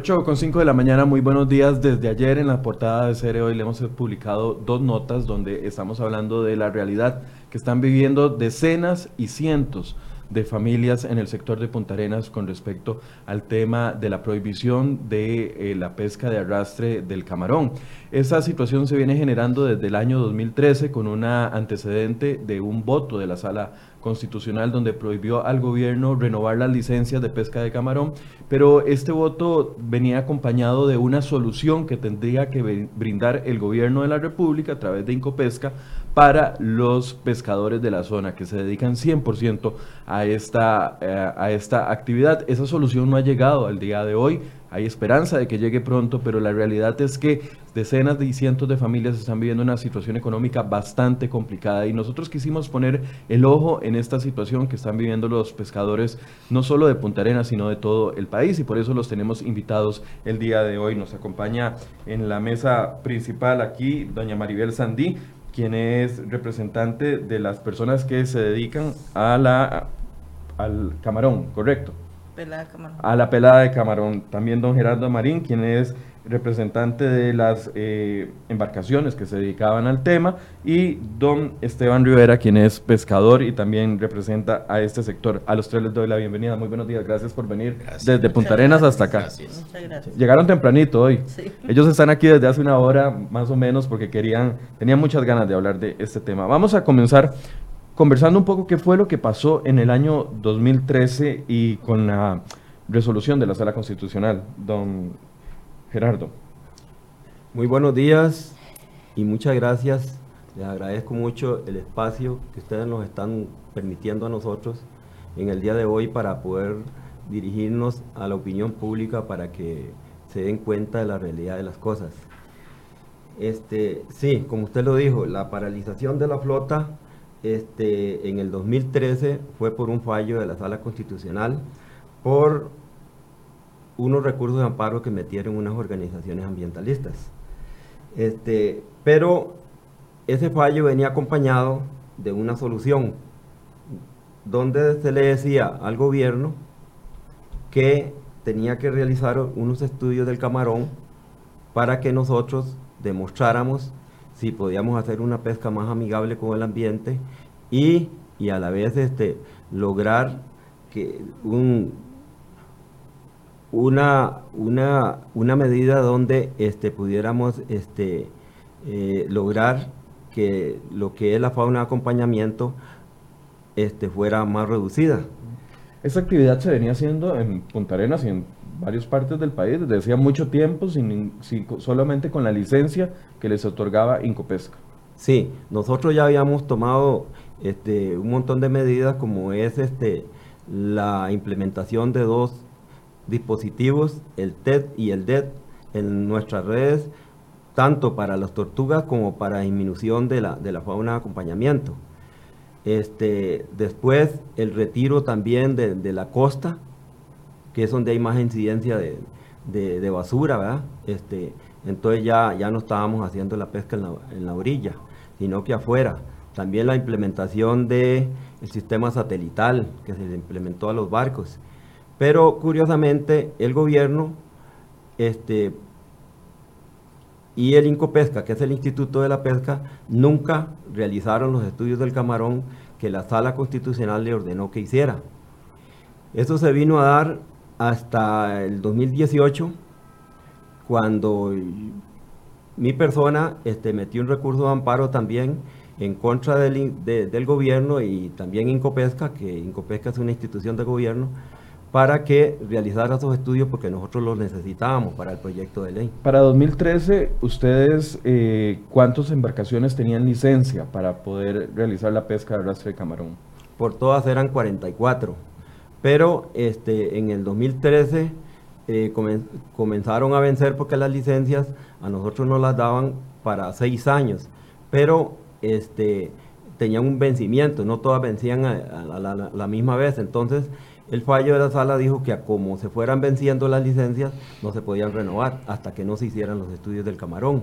8 con 5 de la mañana, muy buenos días. Desde ayer en la portada de Cere Hoy le hemos publicado dos notas donde estamos hablando de la realidad que están viviendo decenas y cientos de familias en el sector de Punta Arenas con respecto al tema de la prohibición de eh, la pesca de arrastre del camarón. Esa situación se viene generando desde el año 2013 con una antecedente de un voto de la sala constitucional donde prohibió al gobierno renovar las licencias de pesca de camarón, pero este voto venía acompañado de una solución que tendría que brindar el gobierno de la República a través de Incopesca para los pescadores de la zona que se dedican 100% a esta, eh, a esta actividad. Esa solución no ha llegado al día de hoy. Hay esperanza de que llegue pronto, pero la realidad es que decenas de cientos de familias están viviendo una situación económica bastante complicada y nosotros quisimos poner el ojo en esta situación que están viviendo los pescadores no solo de Punta Arenas, sino de todo el país y por eso los tenemos invitados el día de hoy. Nos acompaña en la mesa principal aquí doña Maribel Sandí, quien es representante de las personas que se dedican a la, al camarón, ¿correcto? Pelada de camarón. A la pelada de camarón. También don Gerardo Marín, quien es representante de las eh, embarcaciones que se dedicaban al tema, y don Esteban Rivera, quien es pescador y también representa a este sector. A los tres les doy la bienvenida. Muy buenos días, gracias por venir desde Punta Arenas hasta acá. Muchas gracias. Llegaron tempranito hoy. Ellos están aquí desde hace una hora más o menos porque querían, tenían muchas ganas de hablar de este tema. Vamos a comenzar conversando un poco qué fue lo que pasó en el año 2013 y con la resolución de la Sala Constitucional. Don Gerardo. Muy buenos días y muchas gracias. Les agradezco mucho el espacio que ustedes nos están permitiendo a nosotros en el día de hoy para poder dirigirnos a la opinión pública para que se den cuenta de la realidad de las cosas. Este, sí, como usted lo dijo, la paralización de la flota este, en el 2013 fue por un fallo de la Sala Constitucional por unos recursos de amparo que metieron unas organizaciones ambientalistas. Este, pero ese fallo venía acompañado de una solución donde se le decía al gobierno que tenía que realizar unos estudios del camarón para que nosotros demostráramos si podíamos hacer una pesca más amigable con el ambiente y, y a la vez este, lograr que un, una, una, una medida donde este, pudiéramos este, eh, lograr que lo que es la fauna de acompañamiento este, fuera más reducida. Esta actividad se venía haciendo en Punta Arenas y en varias partes del país desde hacía mucho tiempo, sin, solamente con la licencia que les otorgaba Incopesca. Sí, nosotros ya habíamos tomado este, un montón de medidas como es este, la implementación de dos dispositivos, el TED y el DED, en nuestras redes, tanto para las tortugas como para disminución de la, de la fauna de acompañamiento. Este, después, el retiro también de, la costa, que es donde hay más incidencia de, basura, ¿verdad? Este, entonces ya, ya no estábamos haciendo la pesca en la, en la orilla, sino que afuera. También la implementación del sistema satelital que se implementó a los barcos pero curiosamente el gobierno este, y el Incopesca, que es el Instituto de la Pesca, nunca realizaron los estudios del camarón que la sala constitucional le ordenó que hiciera. Eso se vino a dar hasta el 2018, cuando mi persona este, metió un recurso de amparo también en contra del, del gobierno y también Incopesca, que Incopesca es una institución de gobierno, para que realizara esos estudios porque nosotros los necesitábamos para el proyecto de ley. Para 2013, ¿ustedes eh, cuántas embarcaciones tenían licencia para poder realizar la pesca de arrastre de camarón? Por todas eran 44, pero este, en el 2013 eh, comenzaron a vencer porque las licencias a nosotros nos las daban para seis años, pero este, tenían un vencimiento, no todas vencían a, la misma vez, entonces el fallo de la sala dijo que a como se fueran venciendo las licencias, no se podían renovar hasta que no se hicieran los estudios del camarón.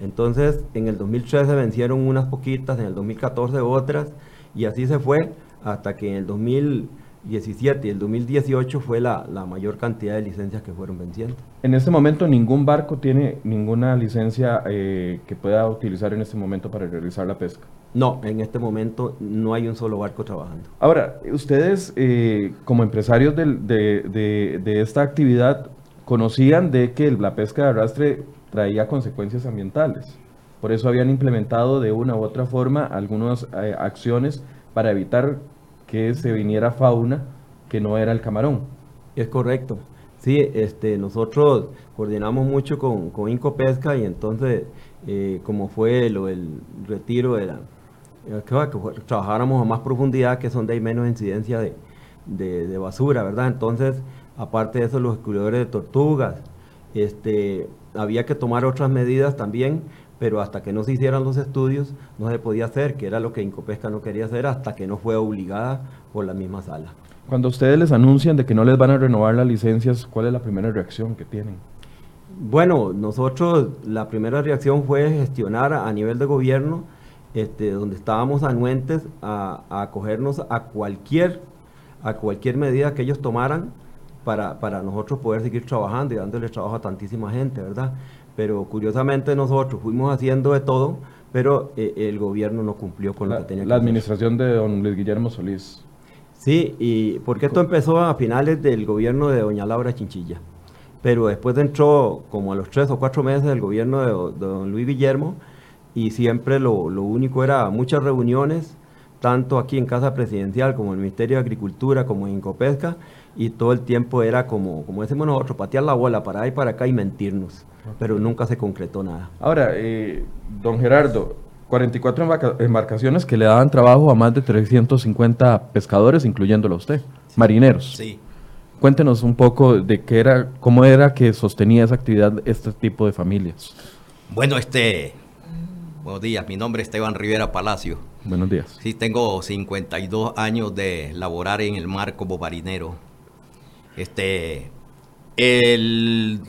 Entonces, en el 2013 vencieron unas poquitas, en el 2014 otras, y así se fue hasta que en el 2018 2017 y el 2018 fue la, la, mayor cantidad de licencias que fueron venciendo. En este momento ningún barco tiene ninguna licencia eh, que pueda utilizar en este momento para realizar la pesca. No, en este momento no hay un solo barco trabajando. Ahora, ustedes eh, como empresarios de, de, de, esta actividad conocían de que la pesca de arrastre traía consecuencias ambientales. Por eso habían implementado de una u otra forma algunas eh, acciones para evitar que se viniera fauna que no era el camarón. Es correcto. Sí, este, nosotros coordinamos mucho con, con Inco Pesca y entonces, eh, como fue lo, el retiro de la, eh, que, trabajáramos a más profundidad, que es donde hay menos incidencia de, de, basura, ¿verdad? Entonces, aparte de eso, los excluidores de tortugas, este, había que tomar otras medidas también pero hasta que no se hicieran los estudios no se podía hacer, que era lo que Incopesca no quería hacer hasta que no fue obligada por la misma sala. Cuando ustedes les anuncian de que no les van a renovar las licencias, ¿cuál es la primera reacción que tienen? Bueno, nosotros la primera reacción fue gestionar a, nivel de gobierno, este, donde estábamos anuentes a, acogernos a cualquier, a cualquier medida que ellos tomaran para, para nosotros poder seguir trabajando y dándole trabajo a tantísima gente, ¿verdad? Pero curiosamente nosotros fuimos haciendo de todo, pero eh, el gobierno no cumplió con lo que tenía que La administración de don Luis Guillermo Solís. Sí, y porque esto empezó a finales del gobierno de doña Laura Chinchilla, pero después entró como a los tres o cuatro meses del gobierno de, don Luis Guillermo y siempre lo, lo único era muchas reuniones, tanto aquí en Casa Presidencial como en el Ministerio de Agricultura como en Incopesca, y todo el tiempo era como, como decimos nosotros, patear la bola para ahí para acá y mentirnos, pero nunca se concretó nada. Ahora, eh, don Gerardo, 44 embarcaciones que le daban trabajo a más de 350 pescadores, incluyéndolo a usted, marineros. Sí. Cuéntenos un poco de qué era, cómo era que sostenía esa actividad este tipo de familias. Bueno, este, buenos días, mi nombre es Esteban Rivera Palacio. Buenos días. Sí, tengo 52 años de laborar en el mar como marinero este, el,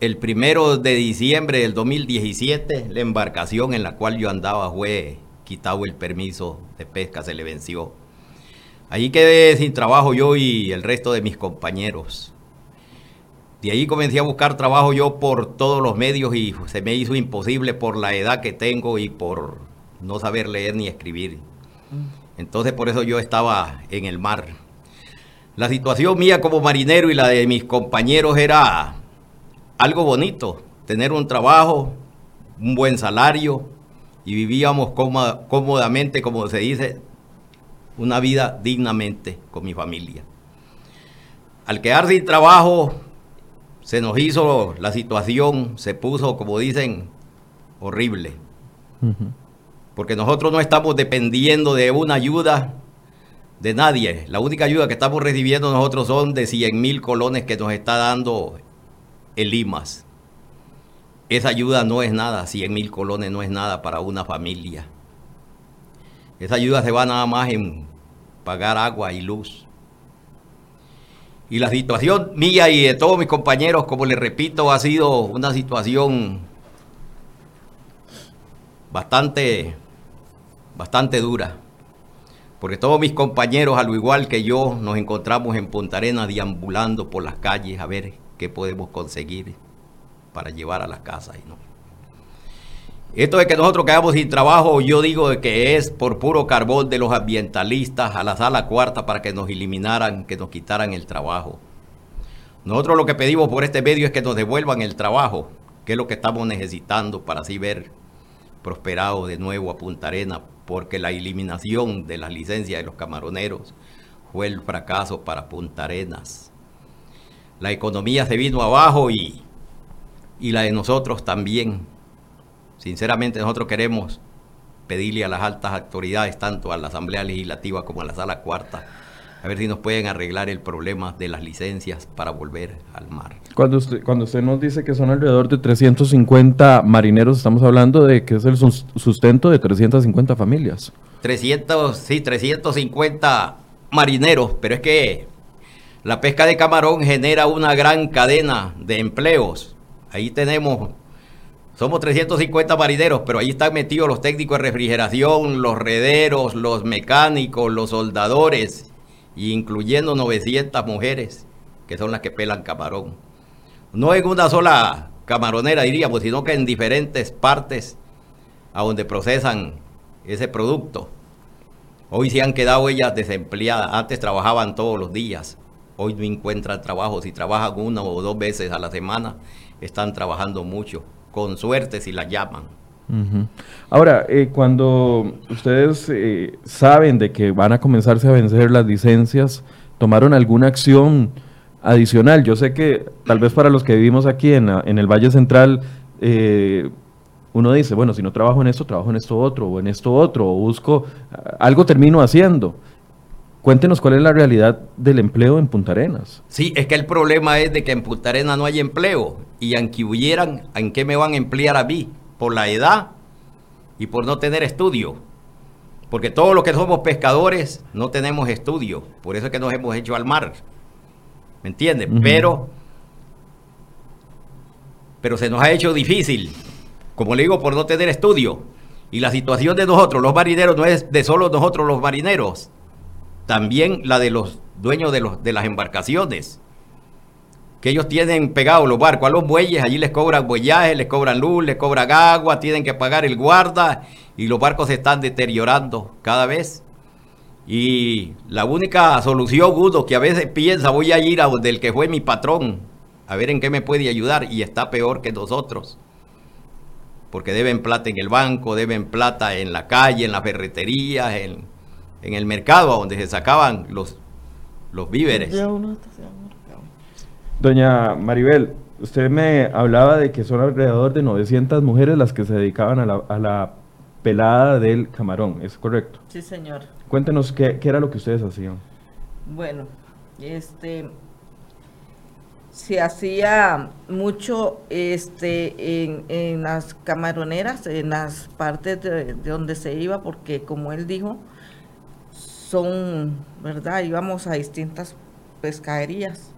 el primero de diciembre del 2017, la embarcación en la cual yo andaba fue quitado el permiso de pesca, se le venció. Allí quedé sin trabajo yo y el resto de mis compañeros. De ahí comencé a buscar trabajo yo por todos los medios y se me hizo imposible por la edad que tengo y por no saber leer ni escribir. Mm. Entonces por eso yo estaba en el mar. La situación mía como marinero y la de mis compañeros era algo bonito, tener un trabajo, un buen salario y vivíamos cómodamente, como se dice, una vida dignamente con mi familia. Al quedar sin trabajo, se nos hizo la situación, se puso, como dicen, horrible. Porque nosotros no estamos dependiendo de una ayuda de nadie. La única ayuda que estamos recibiendo nosotros son de 100 mil colones que nos está dando el Limas. Esa ayuda no es nada, 100 mil colones no es nada para una familia. Esa ayuda se va nada más en pagar agua y luz. Y la situación mía y de todos mis compañeros, como les repito, ha sido una situación bastante, bastante dura porque todos mis compañeros, al igual que yo, nos encontramos en Punta Arenas deambulando por las calles a ver qué podemos conseguir para llevar a las casas. ¿no? Esto de que nosotros quedamos sin trabajo, yo digo que es por puro carbón de los ambientalistas a la sala cuarta para que nos eliminaran, que nos quitaran el trabajo. Nosotros lo que pedimos por este medio es que nos devuelvan el trabajo, que es lo que estamos necesitando para así ver prosperado de nuevo a Punta Arenas porque la eliminación de las licencias de los camaroneros fue el fracaso para Punta Arenas. La economía se vino abajo y, y la de nosotros también. Sinceramente nosotros queremos pedirle a las altas autoridades, tanto a la Asamblea Legislativa como a la Sala Cuarta, a ver si nos pueden arreglar el problema de las licencias para volver al mar. Cuando usted, cuando usted nos dice que son alrededor de 350 marineros, estamos hablando de que es el sustento de 350 familias. 300, sí, 350 marineros, pero es que la pesca de camarón genera una gran cadena de empleos. Ahí tenemos, somos 350 marineros, pero ahí están metidos los técnicos de refrigeración, los rederos, los mecánicos, los soldadores incluyendo 900 mujeres, que son las que pelan camarón. No en una sola camaronera, diríamos, sino que en diferentes partes a donde procesan ese producto. Hoy se han quedado ellas desempleadas. Antes trabajaban todos los días. Hoy no encuentran trabajo. Si trabajan una o dos veces a la semana, están trabajando mucho. Con suerte si las llaman. Ahora, eh, cuando ustedes eh, saben de que van a comenzarse a vencer las licencias, ¿tomaron alguna acción adicional? Yo sé que tal vez para los que vivimos aquí en, el Valle Central, eh, uno dice, bueno, si no trabajo en esto, trabajo en esto otro, o en esto otro, o busco, algo termino haciendo. Cuéntenos cuál es la realidad del empleo en Punta Arenas. Sí, es que el problema es de que en Punta Arenas no hay empleo, y aunque hubieran, ¿en qué me van a emplear a mí? Por la edad y por no tener estudio. Porque todos los que somos pescadores no tenemos estudio. Por eso es que nos hemos hecho al mar. ¿Me entiendes? Pero, pero se nos ha hecho difícil, como le digo, por no tener estudio. Y la situación de nosotros, los marineros, no es de solo nosotros los marineros. También la de los dueños de, los, de las embarcaciones que ellos tienen pegados los barcos a los bueyes, allí les cobran buellaje, les cobran luz, les cobran agua, tienen que pagar el guarda y los barcos se están deteriorando cada vez. Y la única solución, uno que a veces piensa, voy a ir a donde el que fue mi patrón, a ver en qué me puede ayudar, y está peor que nosotros. Porque deben plata en el banco, deben plata en la calle, en la ferretería, en, el mercado, donde se sacaban los víveres. Doña Maribel, usted me hablaba de que son alrededor de 900 mujeres las que se dedicaban a la, pelada del camarón, ¿es correcto? Sí, señor. Cuéntenos qué, era lo que ustedes hacían. Bueno, este se hacía mucho este en, las camaroneras, en las partes de, de, donde se iba, porque como él dijo, son, ¿verdad? Íbamos a distintas pescaderías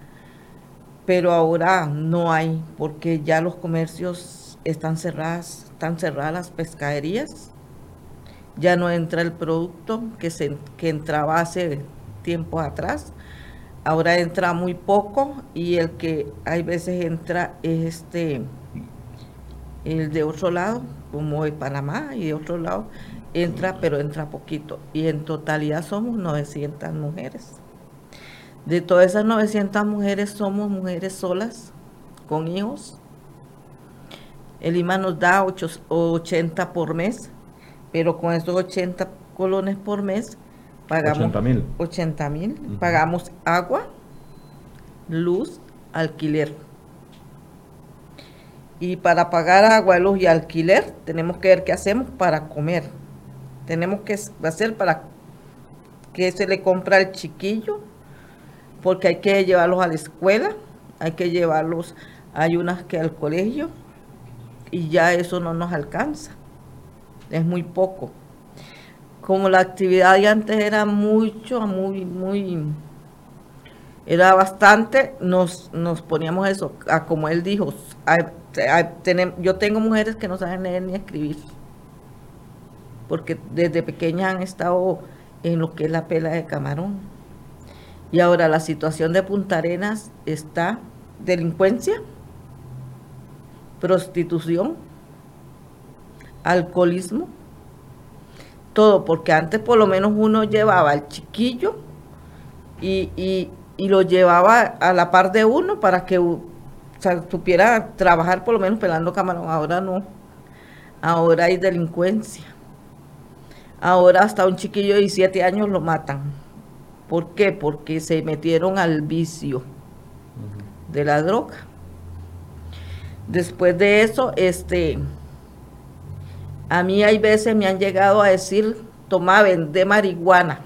pero ahora no hay porque ya los comercios están cerradas, están cerradas las pescaderías, ya no entra el producto que, se, que entraba hace tiempo atrás, ahora entra muy poco y el que hay veces entra es este, el de otro lado, como de Panamá y de otro lado, entra pero entra poquito. Y en totalidad somos 900 mujeres. De todas esas 900 mujeres somos mujeres solas, con hijos. El IMA nos da 80 por mes, pero con esos 80 colones por mes pagamos 80 mil. Pagamos agua, luz, alquiler. Y para pagar agua, luz y alquiler, tenemos que ver qué hacemos para comer. Tenemos que hacer para que se le compra al chiquillo porque hay que llevarlos a la escuela, hay que llevarlos, hay unas que al colegio, y ya eso no nos alcanza, es muy poco. Como la actividad de antes era mucho, muy, muy, era bastante, nos, nos poníamos eso, a, como él dijo, yo tengo mujeres que no saben leer ni escribir, porque desde pequeñas han estado en lo que es la pela de camarón y ahora la situación de Punta Arenas está delincuencia, prostitución, alcoholismo, todo, porque antes por lo menos uno llevaba al chiquillo y, lo llevaba a la par de uno para que supiera trabajar por lo menos pelando camarón. Ahora no, ahora hay delincuencia. Ahora hasta un chiquillo de siete años lo matan ¿Por qué? Porque se metieron al vicio de la droga. Después de eso, este, a mí hay veces me han llegado a decir, toma, vende marihuana.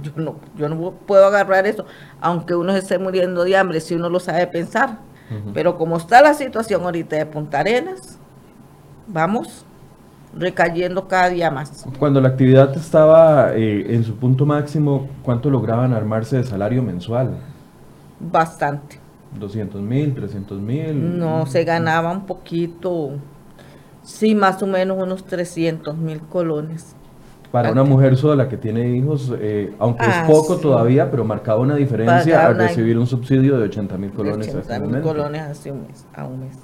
Yo no, yo no puedo agarrar eso, aunque uno se esté muriendo de hambre, si uno lo sabe pensar. Pero como está la situación ahorita de Punta Arenas, vamos recayendo cada día más. Cuando la actividad estaba eh, en su punto máximo, ¿cuánto lograban armarse de salario mensual? Bastante. 200 mil, 300 mil. No, se ganaba un poquito, sí, más o menos unos 300 mil colones Para una mujer sola que tiene hijos, eh, aunque Ah, es poco sí. todavía, pero marcaba una diferencia al recibir un subsidio de 80 mil colones a 80 este mil momento. colones hace un mes, a un mes.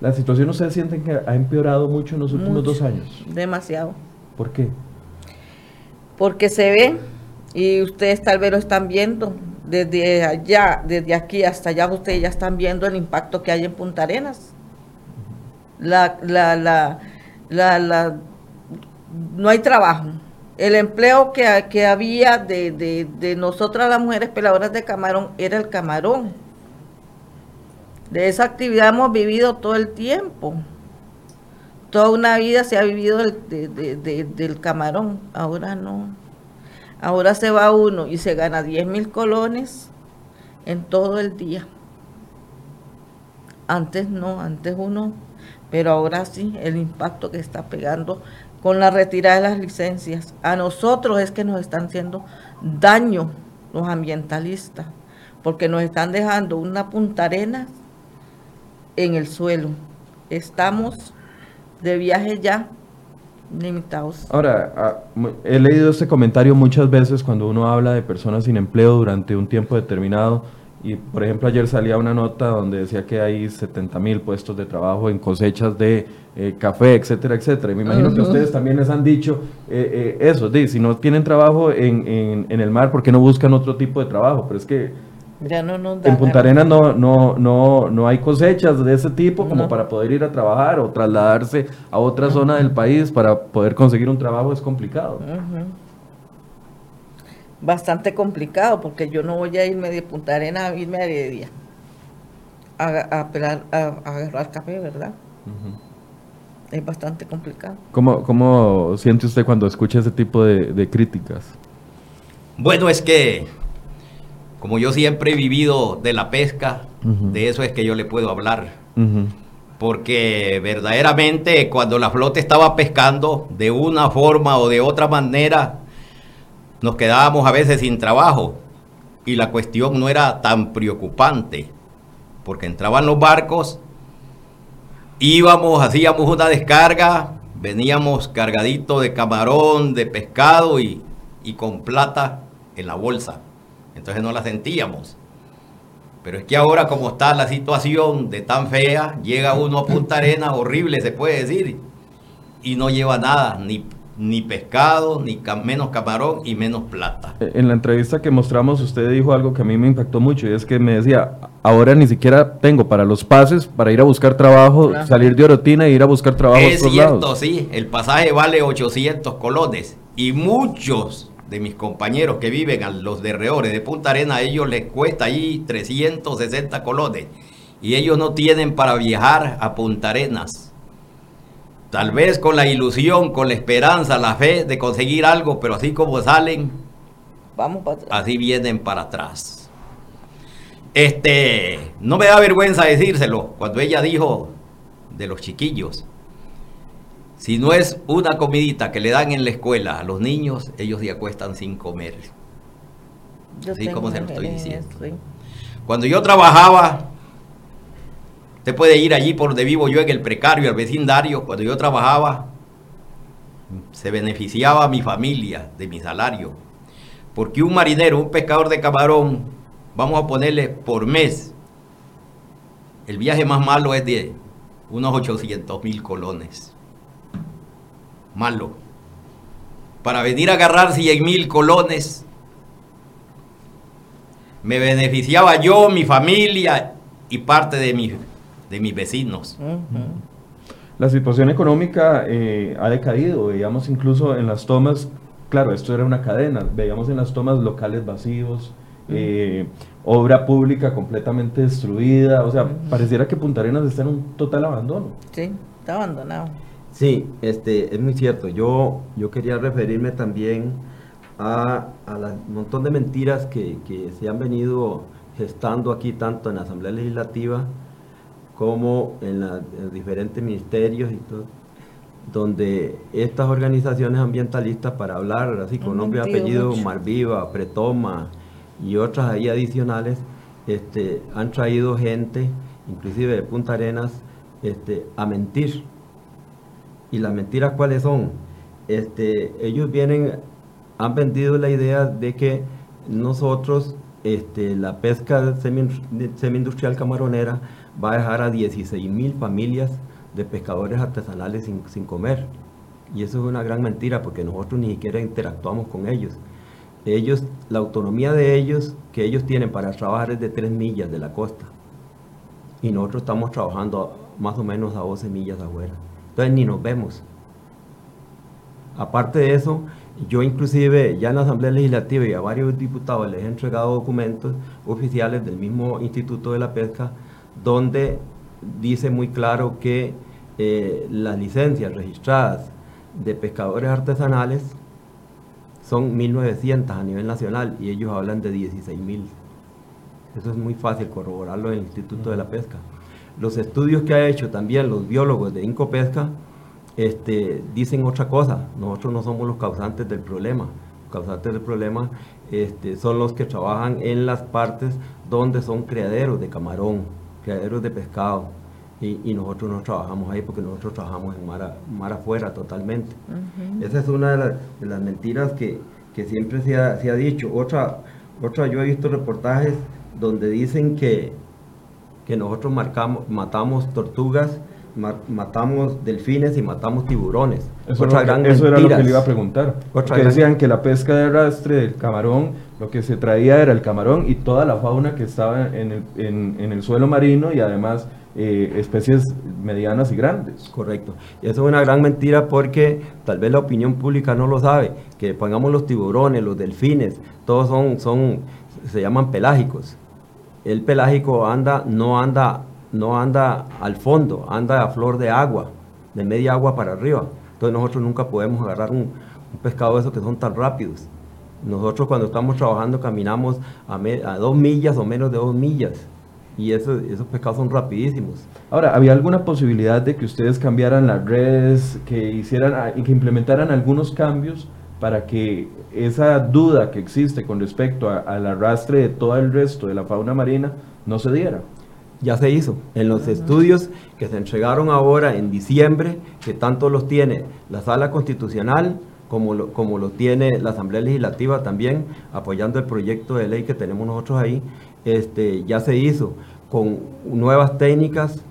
La situación, ¿ustedes sienten que ha empeorado mucho en los últimos Mucho, dos años? Demasiado. ¿Por qué? Porque se ve, y ustedes tal vez lo están viendo, desde allá, desde aquí hasta allá, ustedes ya están viendo el impacto que hay en Punta Arenas. La, la, la, la, la- no hay trabajo. El empleo que, que había de, de, de nosotras las mujeres peladoras de camarón era el camarón. De esa actividad hemos vivido todo el tiempo. Toda una vida se ha vivido del, de- de- de- del camarón, ahora no. Ahora se va uno y se gana 10 mil colones en todo el día. Antes no, antes uno, pero ahora sí, el impacto que está pegando con la retirada de las licencias. A nosotros es que nos están haciendo daño los ambientalistas, porque nos están dejando una punta arena en el suelo. Estamos de viaje ya limitados. Ahora, ah, he leído este comentario muchas veces cuando uno habla de personas sin empleo durante un tiempo determinado. Y, por ejemplo, ayer salía una nota donde decía que hay 70 mil puestos de trabajo en cosechas de eh, café, etcétera, etcétera. Y me imagino que ustedes también les han dicho eh, eh, eso, de, si no tienen trabajo en, en- en el mar, ¿por qué no buscan otro tipo de trabajo? Pero es que Ya no nos dan en Punta. Arenas no, no, no, no hay cosechas de ese tipo como No. para poder ir a trabajar o trasladarse a otra zona del país para poder conseguir un trabajo es complicado. Bastante complicado porque yo no voy a irme de Punta Arenas a irme a Heredia a, a, pelar- a- a agarrar café, ¿verdad? Es bastante complicado. ¿Cómo, ¿Cómo siente usted cuando escucha ese tipo de, de críticas? Bueno, es que como yo siempre he vivido de la pesca, de eso es que yo le puedo hablar. Porque verdaderamente cuando la flota estaba pescando, de una forma o de otra manera, nos quedábamos a veces sin trabajo. Y la cuestión no era tan preocupante, porque entraban los barcos, íbamos, hacíamos una descarga, veníamos cargadito de camarón, de pescado y, y con plata en la bolsa. Entonces no la sentíamos. Pero es que ahora como está la situación de tan fea, llega uno a Punta Arena, horrible se puede decir, y no lleva nada, ni, ni pescado, ni ca- menos camarón y menos plata. Eh, En la entrevista que mostramos, usted dijo algo que a mí me impactó mucho y es que me decía, ahora ni siquiera tengo para los pases para ir a buscar trabajo, Claro. salir de Orotina e ir a buscar trabajo a Es otros cierto, lados. sí, el pasaje vale 800 colones y muchos de mis compañeros que viven a los derreores de Punta Arena, a ellos les cuesta ahí 360 colones y ellos no tienen para viajar a Punta Arenas. Tal vez con la ilusión, con la esperanza, la fe de conseguir algo, pero así como salen, Vamos para atrás. así vienen para atrás. Este, no me da vergüenza decírselo cuando ella dijo de los chiquillos. Si no es una comidita que le dan en la escuela a los niños, ellos se acuestan sin comer. Yo así como se lo estoy diciendo. sí. Cuando yo trabajaba, usted puede ir allí por donde vivo yo en el precario, el vecindario, cuando yo trabajaba, se beneficiaba mi familia de mi salario. Porque un marinero, un pescador de camarón, vamos a ponerle por mes, el viaje más malo es de unos 800 mil colones. Malo. Para venir a agarrar 100 mil colones, me beneficiaba yo, mi familia y parte de, mi- de mis vecinos. La situación económica eh, ha decaído, veíamos incluso en las tomas, claro, esto era una cadena, veíamos en las tomas locales vacíos, eh, obra pública completamente destruida, o sea, pareciera que Punta Arenas está en un total abandono. Sí, está abandonado. Sí, este, es muy cierto. Yo, yo quería referirme también a, a la- un montón de mentiras que, que se han venido gestando aquí, tanto en la Asamblea Legislativa como en, la- en los diferentes ministerios y todo, donde estas organizaciones ambientalistas, para hablar así con nombre y apellido, mucho. Marviva, Pretoma y otras ahí adicionales, este, han traído gente, inclusive de Punta Arenas, este, a mentir. ¿Y las mentiras cuáles son? este, ellos vienen, han vendido la idea de que nosotros, este, la pesca semi-industrial camaronera va a dejar a 16 mil familias de pescadores artesanales sin, comer. Y eso es una gran mentira porque nosotros ni siquiera interactuamos con ellos. Ellos, la autonomía de ellos, que ellos tienen para trabajar es de 3 millas de la costa. Y nosotros estamos trabajando más o menos a 12 millas afuera. Entonces ni nos vemos. Aparte de eso, yo inclusive ya en la Asamblea Legislativa y a varios diputados les he entregado documentos oficiales del mismo Instituto de la Pesca donde dice muy claro que eh, las licencias registradas de pescadores artesanales son 1.900 a nivel nacional y ellos hablan de 16.000. Eso es muy fácil corroborarlo en el Instituto de la Pesca. Los estudios que ha hecho también los biólogos de Incopesca este, dicen otra cosa. Nosotros no somos los causantes del problema. Los causantes del problema este, son los que trabajan en las partes donde son criaderos de camarón, criaderos de pescado y, nosotros no trabajamos ahí porque nosotros trabajamos en mar, afuera totalmente. Esa es una de, las mentiras que, siempre se ha, dicho. Otra, otra, yo he visto reportajes donde dicen que, que nosotros marcamos, matamos tortugas, matamos delfines y matamos tiburones. Eso, gran eso era lo que le iba a preguntar. Porque decían que la pesca de arrastre del camarón, lo que se traía era el camarón y toda la fauna que estaba en el, en el suelo marino y además eh, especies medianas y grandes. Correcto. Y eso es una gran mentira porque tal vez la opinión pública no lo sabe, que pongamos los tiburones, los delfines, todos son, son, se llaman pelágicos. El pelágico anda, no anda, no anda al fondo, anda a flor de agua, de media agua para arriba. Entonces nosotros nunca podemos agarrar un, pescado de esos que son tan rápidos. Nosotros cuando estamos trabajando caminamos a, dos millas o menos de dos millas y esos pescados son rapidísimos. Ahora, ¿había alguna posibilidad de que ustedes cambiaran las redes, que hicieran, que implementaran algunos cambios para que esa duda que existe con respecto al arrastre de todo el resto de la fauna marina no se diera? Ya se hizo. En los estudios que se entregaron ahora en diciembre, que tanto los tiene la Sala Constitucional, como lo, como lo tiene la Asamblea Legislativa también, apoyando el proyecto de ley que tenemos nosotros ahí, este, ya se hizo con nuevas técnicas,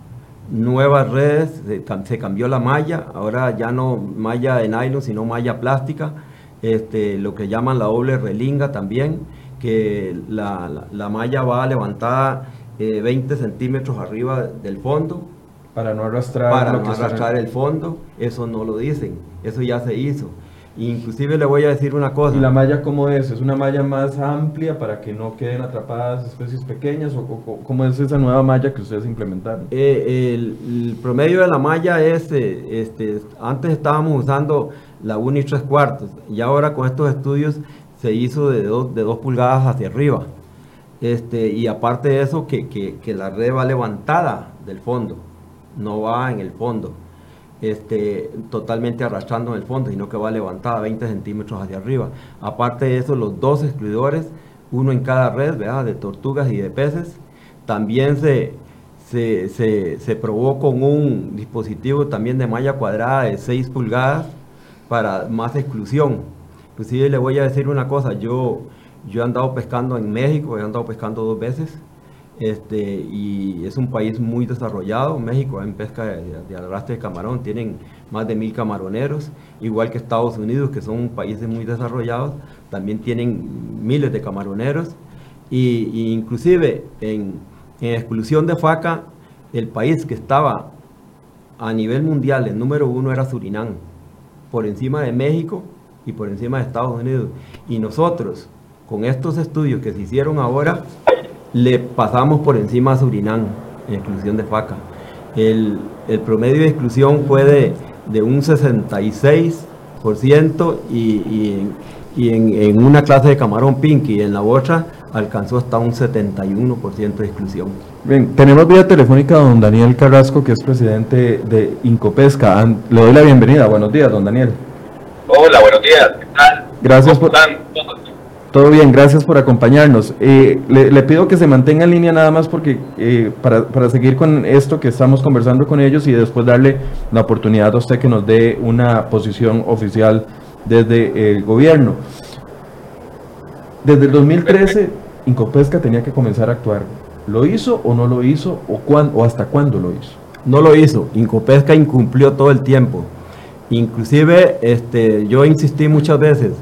nuevas redes, se, cambió la malla, ahora ya no malla de nylon, sino malla plástica, este, lo que llaman la doble relinga también, que la, malla va levantada 20 eh, centímetros arriba del fondo. Para no arrastrar, para no arrastrar el fondo, eso no lo dicen, eso ya se hizo. Inclusive le voy a decir una cosa. ¿Y la malla cómo es? ¿Es una malla más amplia para que no queden atrapadas especies pequeñas? ¿O, cómo es esa nueva malla que ustedes implementaron? Eh, el, promedio de la malla es, eh, este, antes estábamos usando la 1 y 3 cuartos y ahora con estos estudios se hizo de 2 de dos pulgadas hacia arriba. Este, y aparte de eso, que, que la red va levantada del fondo, no va en el fondo este, totalmente arrastrando en el fondo, sino que va levantada 20 centímetros hacia arriba. Aparte de eso, los dos excluidores, uno en cada red, de tortugas y de peces, también se, se, probó con un dispositivo también de malla cuadrada de 6 pulgadas para más exclusión. Inclusive le voy a decir una cosa, yo, yo he andado pescando en México, he andado pescando dos veces, este, y es un país muy desarrollado. México en pesca de, arrastre de camarón tienen más de mil camaroneros, igual que Estados Unidos, que son países muy desarrollados, también tienen miles de camaroneros. Y, inclusive en, en, exclusión de faca, el país que estaba a nivel mundial, el número uno era Surinam, por encima de México y por encima de Estados Unidos. Y nosotros, con estos estudios que se hicieron ahora, le pasamos por encima a Surinam en exclusión de faca. El, promedio de exclusión fue de, de un 66% y, y, en, una clase de camarón pink y en la otra alcanzó hasta un 71% de exclusión. Bien, tenemos vía telefónica a don Daniel Carrasco, que es presidente de Incopesca. Le doy la bienvenida. Buenos días, don Daniel. Hola, buenos días. ¿Qué tal? Gracias por... Todo bien, gracias por acompañarnos. Eh, le, pido que se mantenga en línea nada más porque eh, para, para, seguir con esto que estamos conversando con ellos y después darle la oportunidad a usted que nos dé una posición oficial desde el gobierno. Desde el 2013, Incopesca tenía que comenzar a actuar. ¿Lo hizo o no lo hizo o, o hasta cuándo lo hizo? No lo hizo. Incopesca incumplió todo el tiempo. Inclusive este, yo insistí muchas veces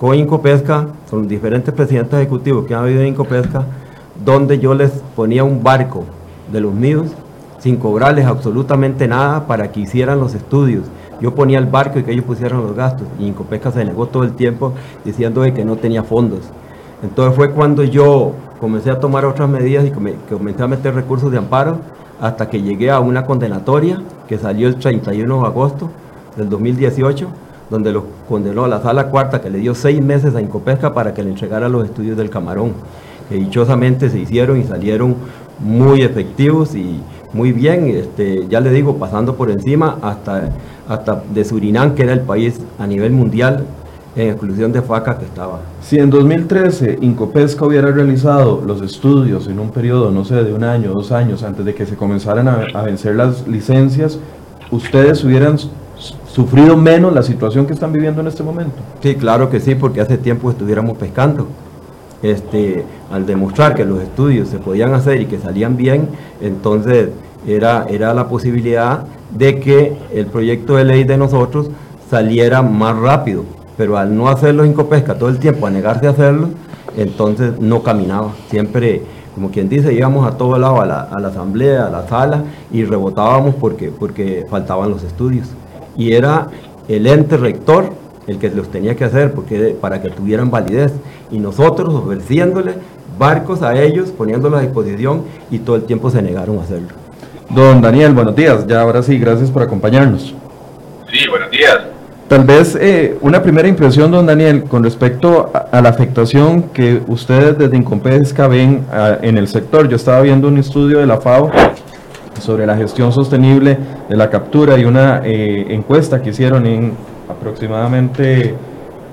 con Incopesca, con diferentes presidentes ejecutivos que han habido en Incopesca, donde yo les ponía un barco de los míos sin cobrarles absolutamente nada para que hicieran los estudios. Yo ponía el barco y que ellos pusieran los gastos. Y Incopesca se negó todo el tiempo diciendo que no tenía fondos. Entonces fue cuando yo comencé a tomar otras medidas y comencé a meter recursos de amparo hasta que llegué a una condenatoria que salió el 31 de agosto del 2018 donde lo condenó a la sala cuarta que le dio seis meses a Incopesca para que le entregara los estudios del camarón, que dichosamente se hicieron y salieron muy efectivos y muy bien, este, ya le digo, pasando por encima hasta, hasta de Surinam, que era el país a nivel mundial en exclusión de faca que estaba. Si en 2013 Incopesca hubiera realizado los estudios en un periodo, no sé, de un año, dos años, antes de que se comenzaran a, a vencer las licencias, ustedes hubieran sufrido menos la situación que están viviendo en este momento? Sí, claro que sí, porque hace tiempo estuviéramos pescando. Este, al demostrar que los estudios se podían hacer y que salían bien, entonces era, era la posibilidad de que el proyecto de ley de nosotros saliera más rápido. Pero al no hacerlo en Copesca todo el tiempo, a negarse a hacerlo, entonces no caminaba. Siempre, como quien dice, íbamos a todo lado, a la, a la asamblea, a la sala, y rebotábamos porque, porque faltaban los estudios y era el ente rector el que los tenía que hacer porque, para que tuvieran validez y nosotros ofreciéndole barcos a ellos, poniéndolos a disposición y todo el tiempo se negaron a hacerlo. Don Daniel, buenos días. Ya ahora sí, gracias por acompañarnos. Sí, buenos días. Tal vez eh, una primera impresión, don Daniel, con respecto a, la afectación que ustedes desde Incompesca ven ah, en el sector. Yo estaba viendo un estudio de la FAO sobre la gestión sostenible de la captura y una eh, encuesta que hicieron en aproximadamente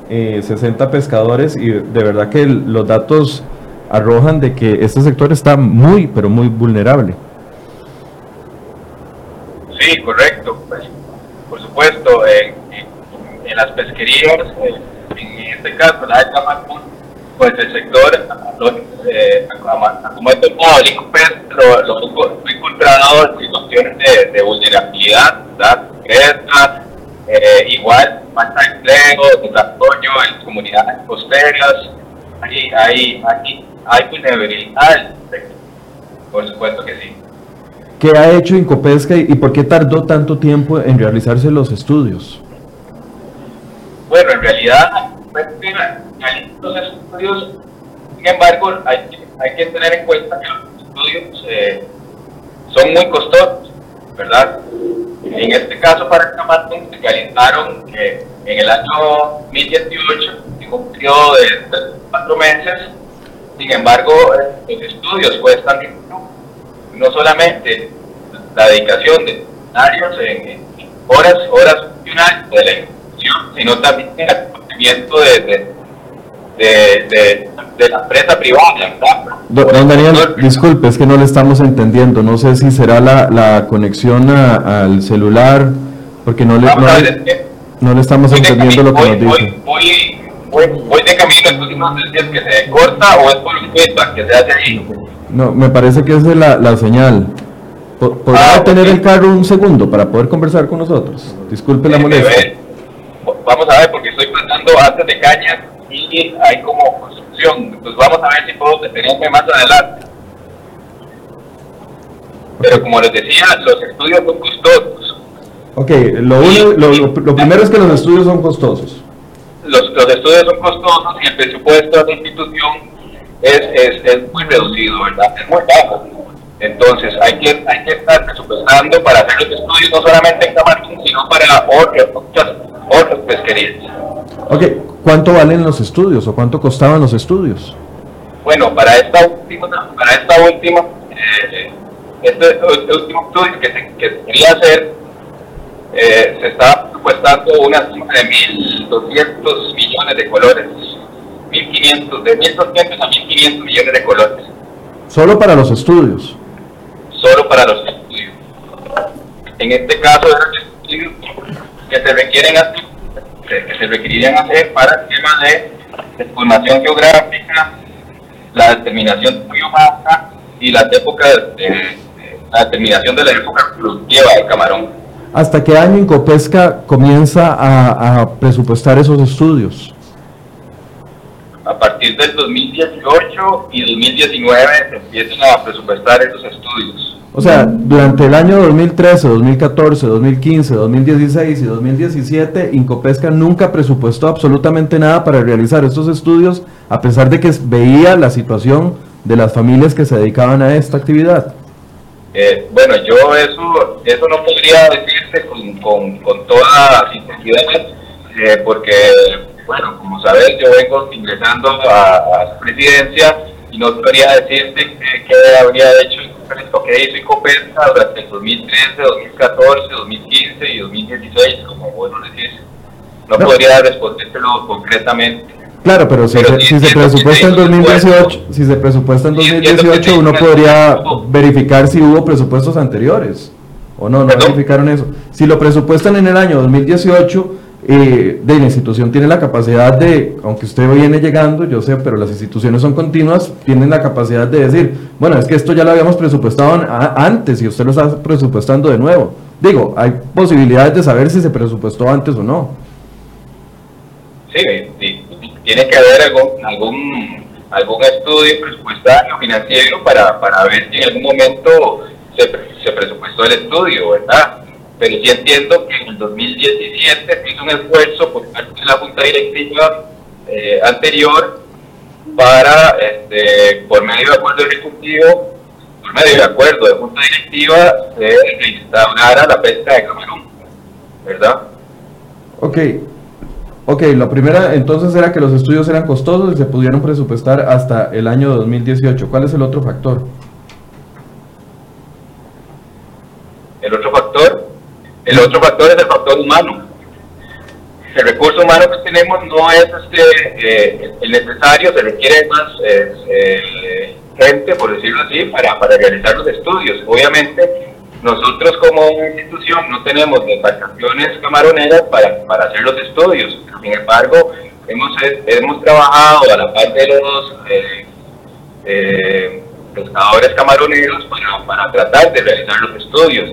60 eh, pescadores y de verdad que los datos arrojan de que este sector está muy, pero muy vulnerable. Sí, correcto. Pues, por supuesto, en, las pesquerías, eh, en este caso, la de pues el sector, eh, es el pues, lo, lo, lo encontrado en situaciones de, vulnerabilidad, ¿verdad? eh, igual falta de empleo, desarrollo en comunidades costeras, hay, hay, hay, hay vulnerabilidad, por supuesto que sí. ¿Qué ha hecho Incopesca y por qué tardó tanto tiempo en realizarse los estudios? Bueno, en realidad, pues, los estudios, sin embargo, hay, que tener en cuenta que los estudios eh, son muy costosos, ¿verdad? En este caso, para el Camarón, se realizaron eh, en el año 2018, en un periodo de cuatro meses. Sin embargo, eh, los estudios cuestan no solamente la dedicación de funcionarios en, horas, horas funcionales de la institución, sino también el conocimiento de de, de, la empresa privada. Don, Daniel, disculpe, es que no le estamos entendiendo. No sé si será la, la conexión al celular, porque no le, no, le, estamos entendiendo lo que nos dice. Voy, voy, voy, de camino, entonces no sé si es que se corta o es por el feedback que se hace ahí. No, me parece que es la, la señal. ¿Podrá ah, tener el carro un segundo para poder conversar con nosotros? Disculpe la molestia. Vamos a ver, porque estoy pasando antes de cañas y hay como construcción. Entonces vamos a ver si puedo detenerme más adelante. Pero como les decía, los estudios son costosos. Ok, lo, uno, lo, lo, primero es que los estudios son costosos. Los, los estudios son costosos y el presupuesto de la institución es, es, es muy reducido, ¿verdad? Es muy bajo. Entonces hay que, hay que estar presupuestando para hacer los estudios no solamente en Camarón, sino para otras, otras, otras pesquerías. Ok, ¿cuánto valen los estudios o cuánto costaban los estudios? Bueno, para esta última, para esta última, eh, este, este, último estudio que se, que quería hacer, eh, se está presupuestando una cifra de 1.200 millones de colores. 1.500, de 1.200 a 1.500 millones de colones. Solo para los estudios. Solo para los estudios. En este caso, estudios que se requieren hacer, que se requerirían hacer para el tema de información geográfica, la determinación biomasa y las épocas de, la determinación de la época productiva del camarón. ¿Hasta qué año Incopesca comienza a, a presupuestar esos estudios? A partir del 2018 y 2019 se empiezan a presupuestar esos estudios. O sea, durante el año 2013, 2014, 2015, 2016 y 2017, Incopesca nunca presupuestó absolutamente nada para realizar estos estudios, a pesar de que veía la situación de las familias que se dedicaban a esta actividad. Eh, bueno, yo eso, eso no podría decirse con, con, con toda sinceridad, eh, porque, bueno, como sabes, yo vengo ingresando a, a presidencia y no podría decirte qué habría hecho lo que hizo Incopesca durante el 2013, 2014, 2015 y 2016, como bueno decís. No, no. podría respondértelo concretamente. Claro, pero si, pero se, si se presupuesta en 2018, si se presupuesta en 2018, uno podría verificar si hubo presupuestos anteriores. O no, no ¿Perdón? verificaron eso. Si lo presupuestan en el año 2018, eh, de la institución tiene la capacidad de, aunque usted viene llegando, yo sé, pero las instituciones son continuas, tienen la capacidad de decir, bueno, es que esto ya lo habíamos presupuestado antes y usted lo está presupuestando de nuevo. Digo, hay posibilidades de saber si se presupuestó antes o no. Sí, sí tiene que haber algún, algún, algún estudio presupuestario financiero para, para ver si en algún momento se, se presupuestó el estudio, ¿verdad? Pero sí entiendo que en el 2017 se hizo un esfuerzo por parte de la Junta Directiva eh, anterior para, este, por medio de acuerdo ejecutivo, por medio de acuerdo de Junta Directiva, se instaurara la pesca de camarón, ¿verdad? Ok, Ok, la primera entonces era que los estudios eran costosos y se pudieron presupuestar hasta el año 2018. ¿Cuál es el otro factor? El otro factor, el otro factor es el factor humano. El recurso humano que tenemos no es este, eh, el necesario, se requiere más eh, eh, gente, por decirlo así, para, para realizar los estudios. Obviamente, nosotros como institución no tenemos embarcaciones camaroneras para, para hacer los estudios, sin embargo, hemos, hemos trabajado a la par de los eh, eh, pescadores camaroneros para, para, tratar de realizar los estudios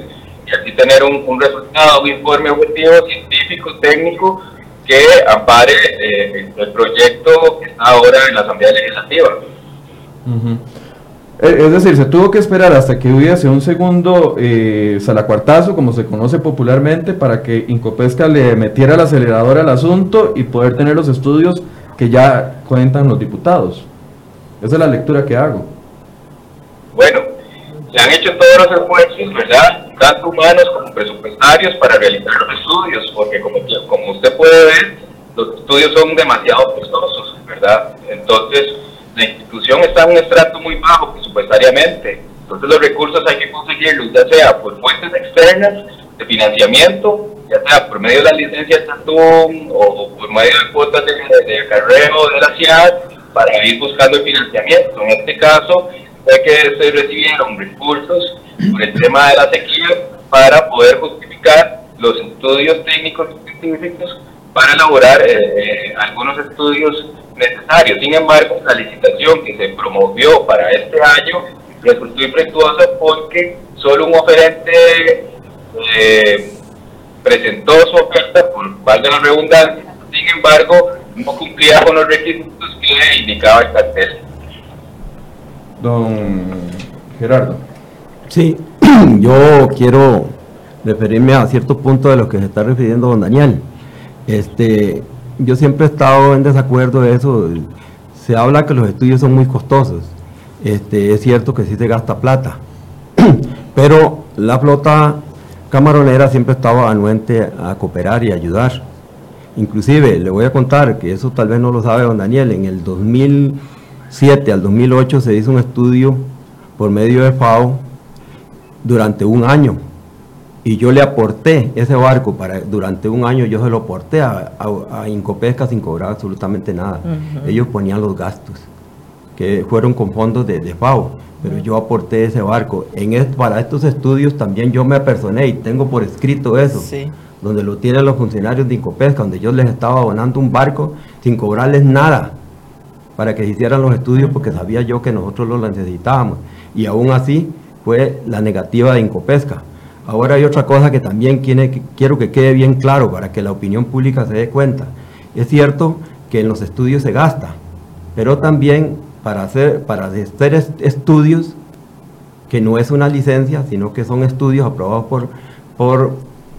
y así tener un, un resultado, un informe objetivo, científico, técnico, que ampare eh, el proyecto que está ahora en la Asamblea Legislativa. Uh -huh. Es decir, se tuvo que esperar hasta que hubiese un segundo eh, salacuartazo, como se conoce popularmente, para que Incopesca le metiera el acelerador al asunto y poder tener los estudios que ya cuentan los diputados. Esa es la lectura que hago. Bueno, se han hecho todos los esfuerzos, ¿verdad? Tanto humanos como presupuestarios para realizar los estudios, porque como, como usted puede ver, los estudios son demasiado costosos, ¿verdad? Entonces, la institución está en un estrato muy bajo presupuestariamente. Entonces los recursos hay que conseguirlos, ya sea por fuentes externas de financiamiento, ya sea por medio de la licencia de atún o por medio de cuotas de, de acarreo de la ciudad para ir buscando el financiamiento. En este caso fue que se recibieron recursos por el tema de la sequía para poder justificar los estudios técnicos y científicos para elaborar eh, eh, algunos estudios necesarios. Sin embargo, la licitación que se promovió para este año resultó infructuosa porque solo un oferente eh, presentó su oferta, por valga la redundancia, sin embargo, no cumplía con los requisitos que indicaba el cartel. Don Gerardo. Sí, yo quiero referirme a cierto punto de lo que se está refiriendo don Daniel. Este, yo siempre he estado en desacuerdo de eso. Se habla que los estudios son muy costosos. Este, es cierto que sí se gasta plata, pero la flota camaronera siempre estaba anuente a cooperar y ayudar. Inclusive, le voy a contar, que eso tal vez no lo sabe don Daniel, en el 2007 al 2008 se hizo un estudio por medio de FAO durante un año y yo le aporté ese barco para durante un año, yo se lo aporté a, a, Incopesca sin cobrar absolutamente nada. Ellos ponían los gastos, que fueron con fondos de, de FAO, pero yo aporté ese barco. En para estos estudios también yo me apersoné y tengo por escrito eso. donde lo tienen los funcionarios de Incopesca, donde yo les estaba abonando un barco sin cobrarles nada para que hicieran los estudios porque sabía yo que nosotros los necesitábamos. Y aún así fue la negativa de Incopesca. Ahora hay otra cosa que también quiero que quede bien claro para que la opinión pública se dé cuenta. Es cierto que en los estudios se gasta, pero también para hacer, para hacer estudios, que no es una licencia, sino que son estudios aprobados por, por,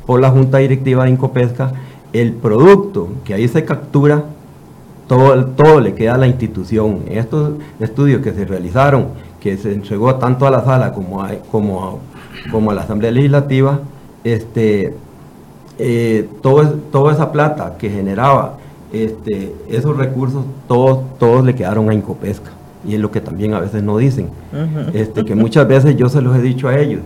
por la Junta Directiva de Incopesca, el producto que ahí se captura todo, todo le queda a la institución. En estos estudios que se realizaron, que se entregó tanto a la sala como a, como como a la Asamblea Legislativa, este, eh, todo, toda esa plata que generaba este, esos recursos, todos, todos le quedaron a Incopesca. Y es lo que también a veces no dicen. este, que muchas veces yo se los he dicho a ellos.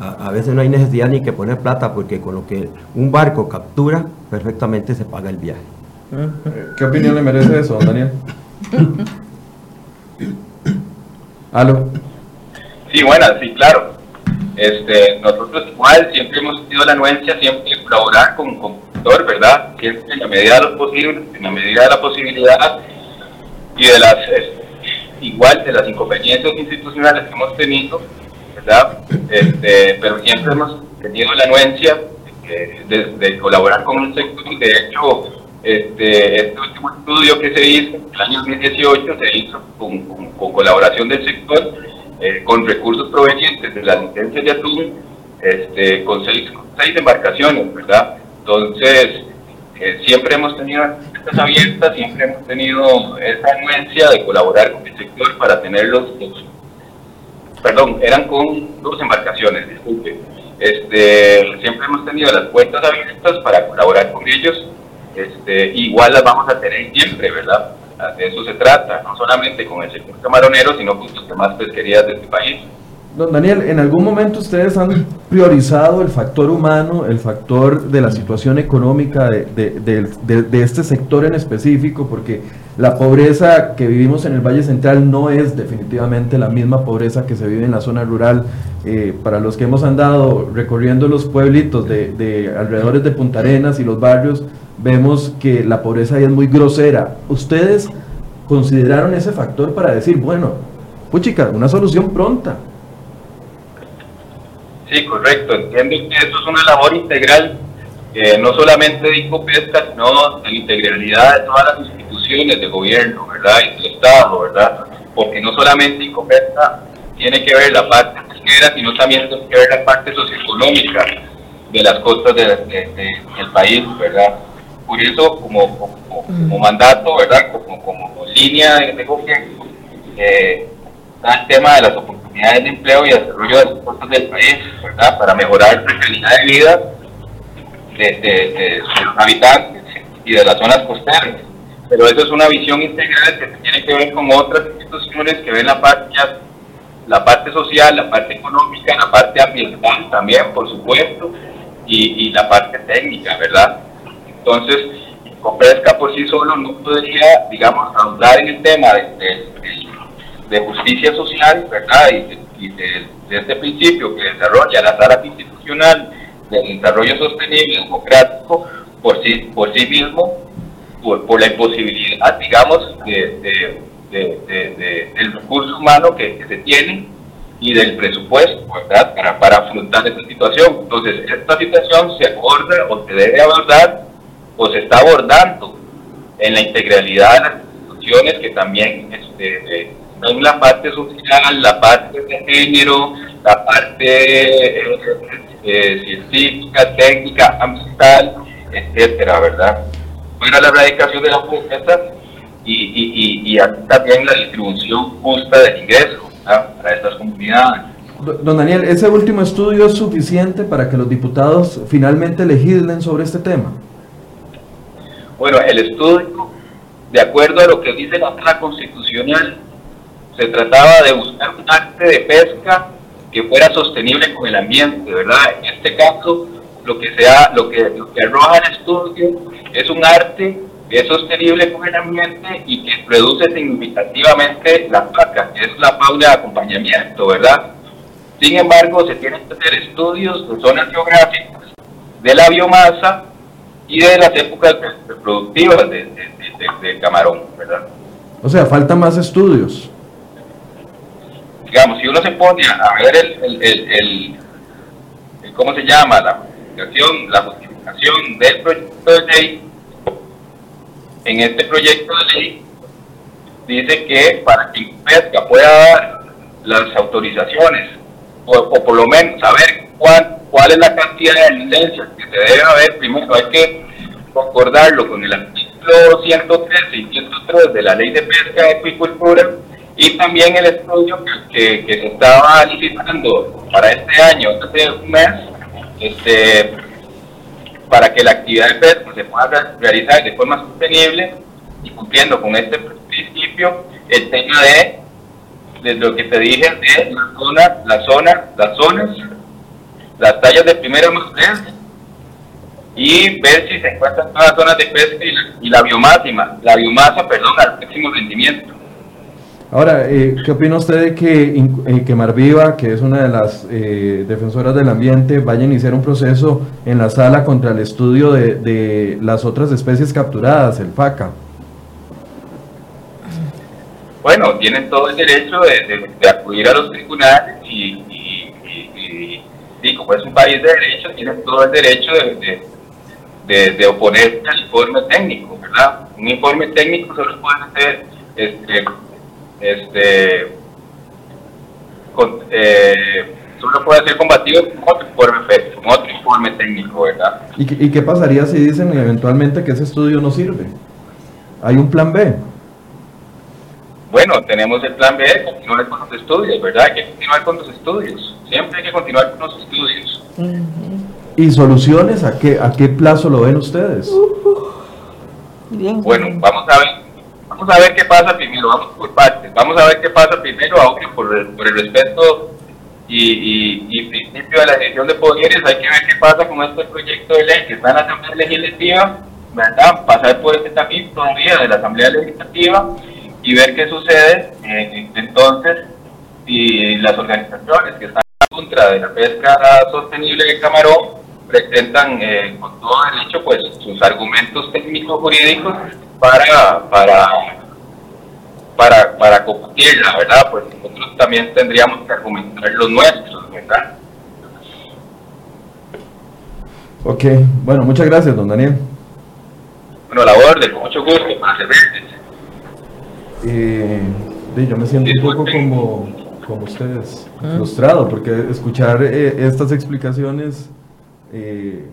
A, a, veces no hay necesidad ni que poner plata porque con lo que un barco captura, perfectamente se paga el viaje. ¿Qué opinión le merece eso, Daniel? ¿Aló? Sí, bueno, sí, claro. Este, nosotros igual siempre hemos tenido la anuencia siempre de colaborar con, el sector, ¿verdad? Siempre en la medida de lo posible, en la medida de la posibilidad y de las, igual de las inconveniencias institucionales que hemos tenido, ¿verdad? Este, pero siempre hemos tenido la anuencia de, colaborar con el sector. De hecho, este, este último estudio que se hizo en el año 2018 se hizo con, colaboración del sector, eh, con recursos provenientes de la licencia de atún, este, con seis, seis embarcaciones, ¿verdad? Entonces, eh, siempre hemos tenido estas abiertas, siempre hemos tenido esa anuencia de colaborar con el sector para tenerlos, perdón, eran con dos embarcaciones, disculpe. Este, siempre hemos tenido las puertas abiertas para colaborar con ellos este, igual las vamos a tener siempre, ¿verdad? De eso se trata, no solamente con el sector camaronero, sino con las demás pesquerías de este país. Don Daniel, ¿en algún momento ustedes han priorizado el factor humano, el factor de la situación económica de, este sector en específico? Porque la pobreza que vivimos en el Valle Central no es definitivamente la misma pobreza que se vive en la zona rural. Eh, para los que hemos andado recorriendo los pueblitos de, alrededores de Punta Arenas y los barrios, vemos que la pobreza ahí es muy grosera. ¿Ustedes consideraron ese factor para decir, bueno, puchica, una solución pronta? Sí, correcto. Entiendo que eso es una labor integral, no solamente de Incopesca, sino de la integralidad de todas las instituciones de gobierno, ¿verdad? Y del Estado, ¿verdad? Porque no solamente Incopesca tiene que ver la parte pesquera, sino también tiene que ver la parte socioeconómica de las costas del país, ¿verdad? Por eso, como, como, mandato, ¿verdad? Como, como línea de, eh, está el tema de las oportunidades de empleo y desarrollo de las costas del país, ¿verdad? Para mejorar la calidad de vida de, sus habitantes y de las zonas costeras. Pero eso es una visión integral que tiene que ver con otras instituciones que ven la parte, la parte social, la parte económica, la parte ambiental también, por supuesto, y, y la parte técnica, ¿verdad? Entonces, Copesca por sí solo no podría, digamos, ahondar en el tema de, justicia social, ¿verdad? Y, de, este principio que desarrolla la sala institucional del desarrollo sostenible democrático por sí, por sí mismo, por, la imposibilidad, digamos, de, del recurso humano que, se tiene y del presupuesto, ¿verdad? Para, para afrontar esta situación. Entonces, esta situación se aborda o se debe abordar o se está abordando en la integralidad de las instituciones que también este, eh, la parte social, la parte de género, la parte eh, eh, científica, técnica, ambiental, etcétera, ¿verdad? Fuera la erradicación de la pobreza y, y, y, también la distribución justa del ingreso para estas comunidades. Don Daniel, ¿ese último estudio es suficiente para que los diputados finalmente legislen sobre este tema? Bueno, el estudio, de acuerdo a lo que dice la sala constitucional, se trataba de buscar un arte de pesca que fuera sostenible con el ambiente, ¿verdad? En este caso, lo que, sea, lo que, lo que arroja el estudio es un arte que es sostenible con el ambiente y que reduce significativamente la placa, que es la fauna de acompañamiento, ¿verdad? Sin embargo, se tienen que hacer estudios de zonas geográficas, de la biomasa y de las épocas reproductivas del de, camarón, ¿verdad? O sea, falta más estudios. Digamos, si uno se pone a ver el, el, el, ¿cómo se llama? La justificación, la justificación del proyecto de ley, en este proyecto de ley dice que para que pesca pueda dar las autorizaciones, o, por lo menos saber cuál, cuál es la cantidad de licencias que se debe haber, primero hay que concordarlo con el artículo 113 y 103 de la ley de pesca de acuicultura y también el estudio que, que, se estaba licitando para este año, hace mes, este, para que la actividad de pesca se pueda realizar de forma sostenible y cumpliendo con este principio, el tema de, de lo que te dije de la zona, la zona, las zonas, las tallas de primera madurez y ver si se encuentran todas las zonas de pesca y la, biomasa, la biomasa, perdón, al máximo rendimiento. Ahora, eh, ¿qué opina usted de que, eh, que Marviva, que es una de las eh, defensoras del ambiente, vaya a iniciar un proceso en la sala contra el estudio de, de las otras especies capturadas, el FACA? Bueno, tienen todo el derecho de, acudir a los tribunales y, y, como es un país de derecho, tienen todo el derecho de, de, oponerse al informe técnico, ¿verdad? Un informe técnico solo puede ser este, este, eh, solo puede ser combatido con otro informe, con otro informe técnico, ¿verdad? ¿Y, ¿Y qué pasaría si dicen eventualmente que ese estudio no sirve? ¿Hay un plan B? Bueno, tenemos el plan B, continuar con los estudios, ¿verdad? Hay que continuar con los estudios. Siempre hay que continuar con los estudios. ¿Y soluciones a qué, a qué plazo lo ven ustedes? bueno, vamos a ver Vamos a ver qué pasa primero, vamos por partes. Vamos a ver qué pasa primero, aunque por el, por el respeto y, y, principio de la edición de poderes, hay que ver qué pasa con este proyecto de ley que está en la Asamblea Legislativa, ¿verdad? Pasar por este también todavía de la Asamblea Legislativa y ver qué sucede. Eh, entonces, si las organizaciones que están en contra de la pesca sostenible de camarón presentan eh, con todo derecho pues sus argumentos técnicos jurídicos para, para, para, para combatirla, ¿verdad? Pues nosotros también tendríamos que argumentar los nuestros, ¿verdad? Ok, bueno, muchas gracias, don Daniel. Bueno, la orden, con mucho gusto, para servirles. Eh, yo me siento un poco como, como ustedes, ah. frustrado, porque escuchar eh, estas explicaciones, eh,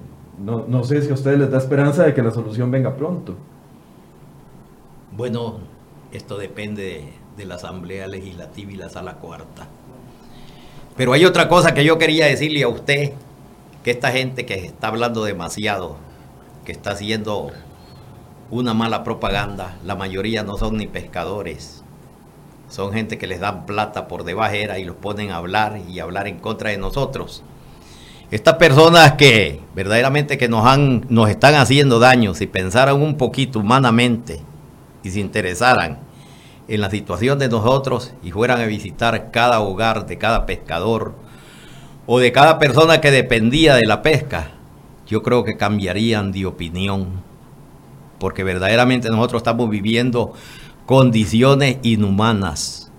no, no sé si a ustedes les da esperanza de que la solución venga pronto. Bueno, esto depende de, la Asamblea Legislativa y la Sala Cuarta. Pero hay otra cosa que yo quería decirle a usted, que esta gente que está hablando demasiado, que está haciendo una mala propaganda, la mayoría no son ni pescadores, son gente que les dan plata por debajera y los ponen a hablar y hablar en contra de nosotros. Estas personas que verdaderamente que nos, han, nos están haciendo daño, si pensaran un poquito humanamente, y se interesaran en la situación de nosotros y fueran a visitar cada hogar de cada pescador o de cada persona que dependía de la pesca, yo creo que cambiarían de opinión, porque verdaderamente nosotros estamos viviendo condiciones inhumanas.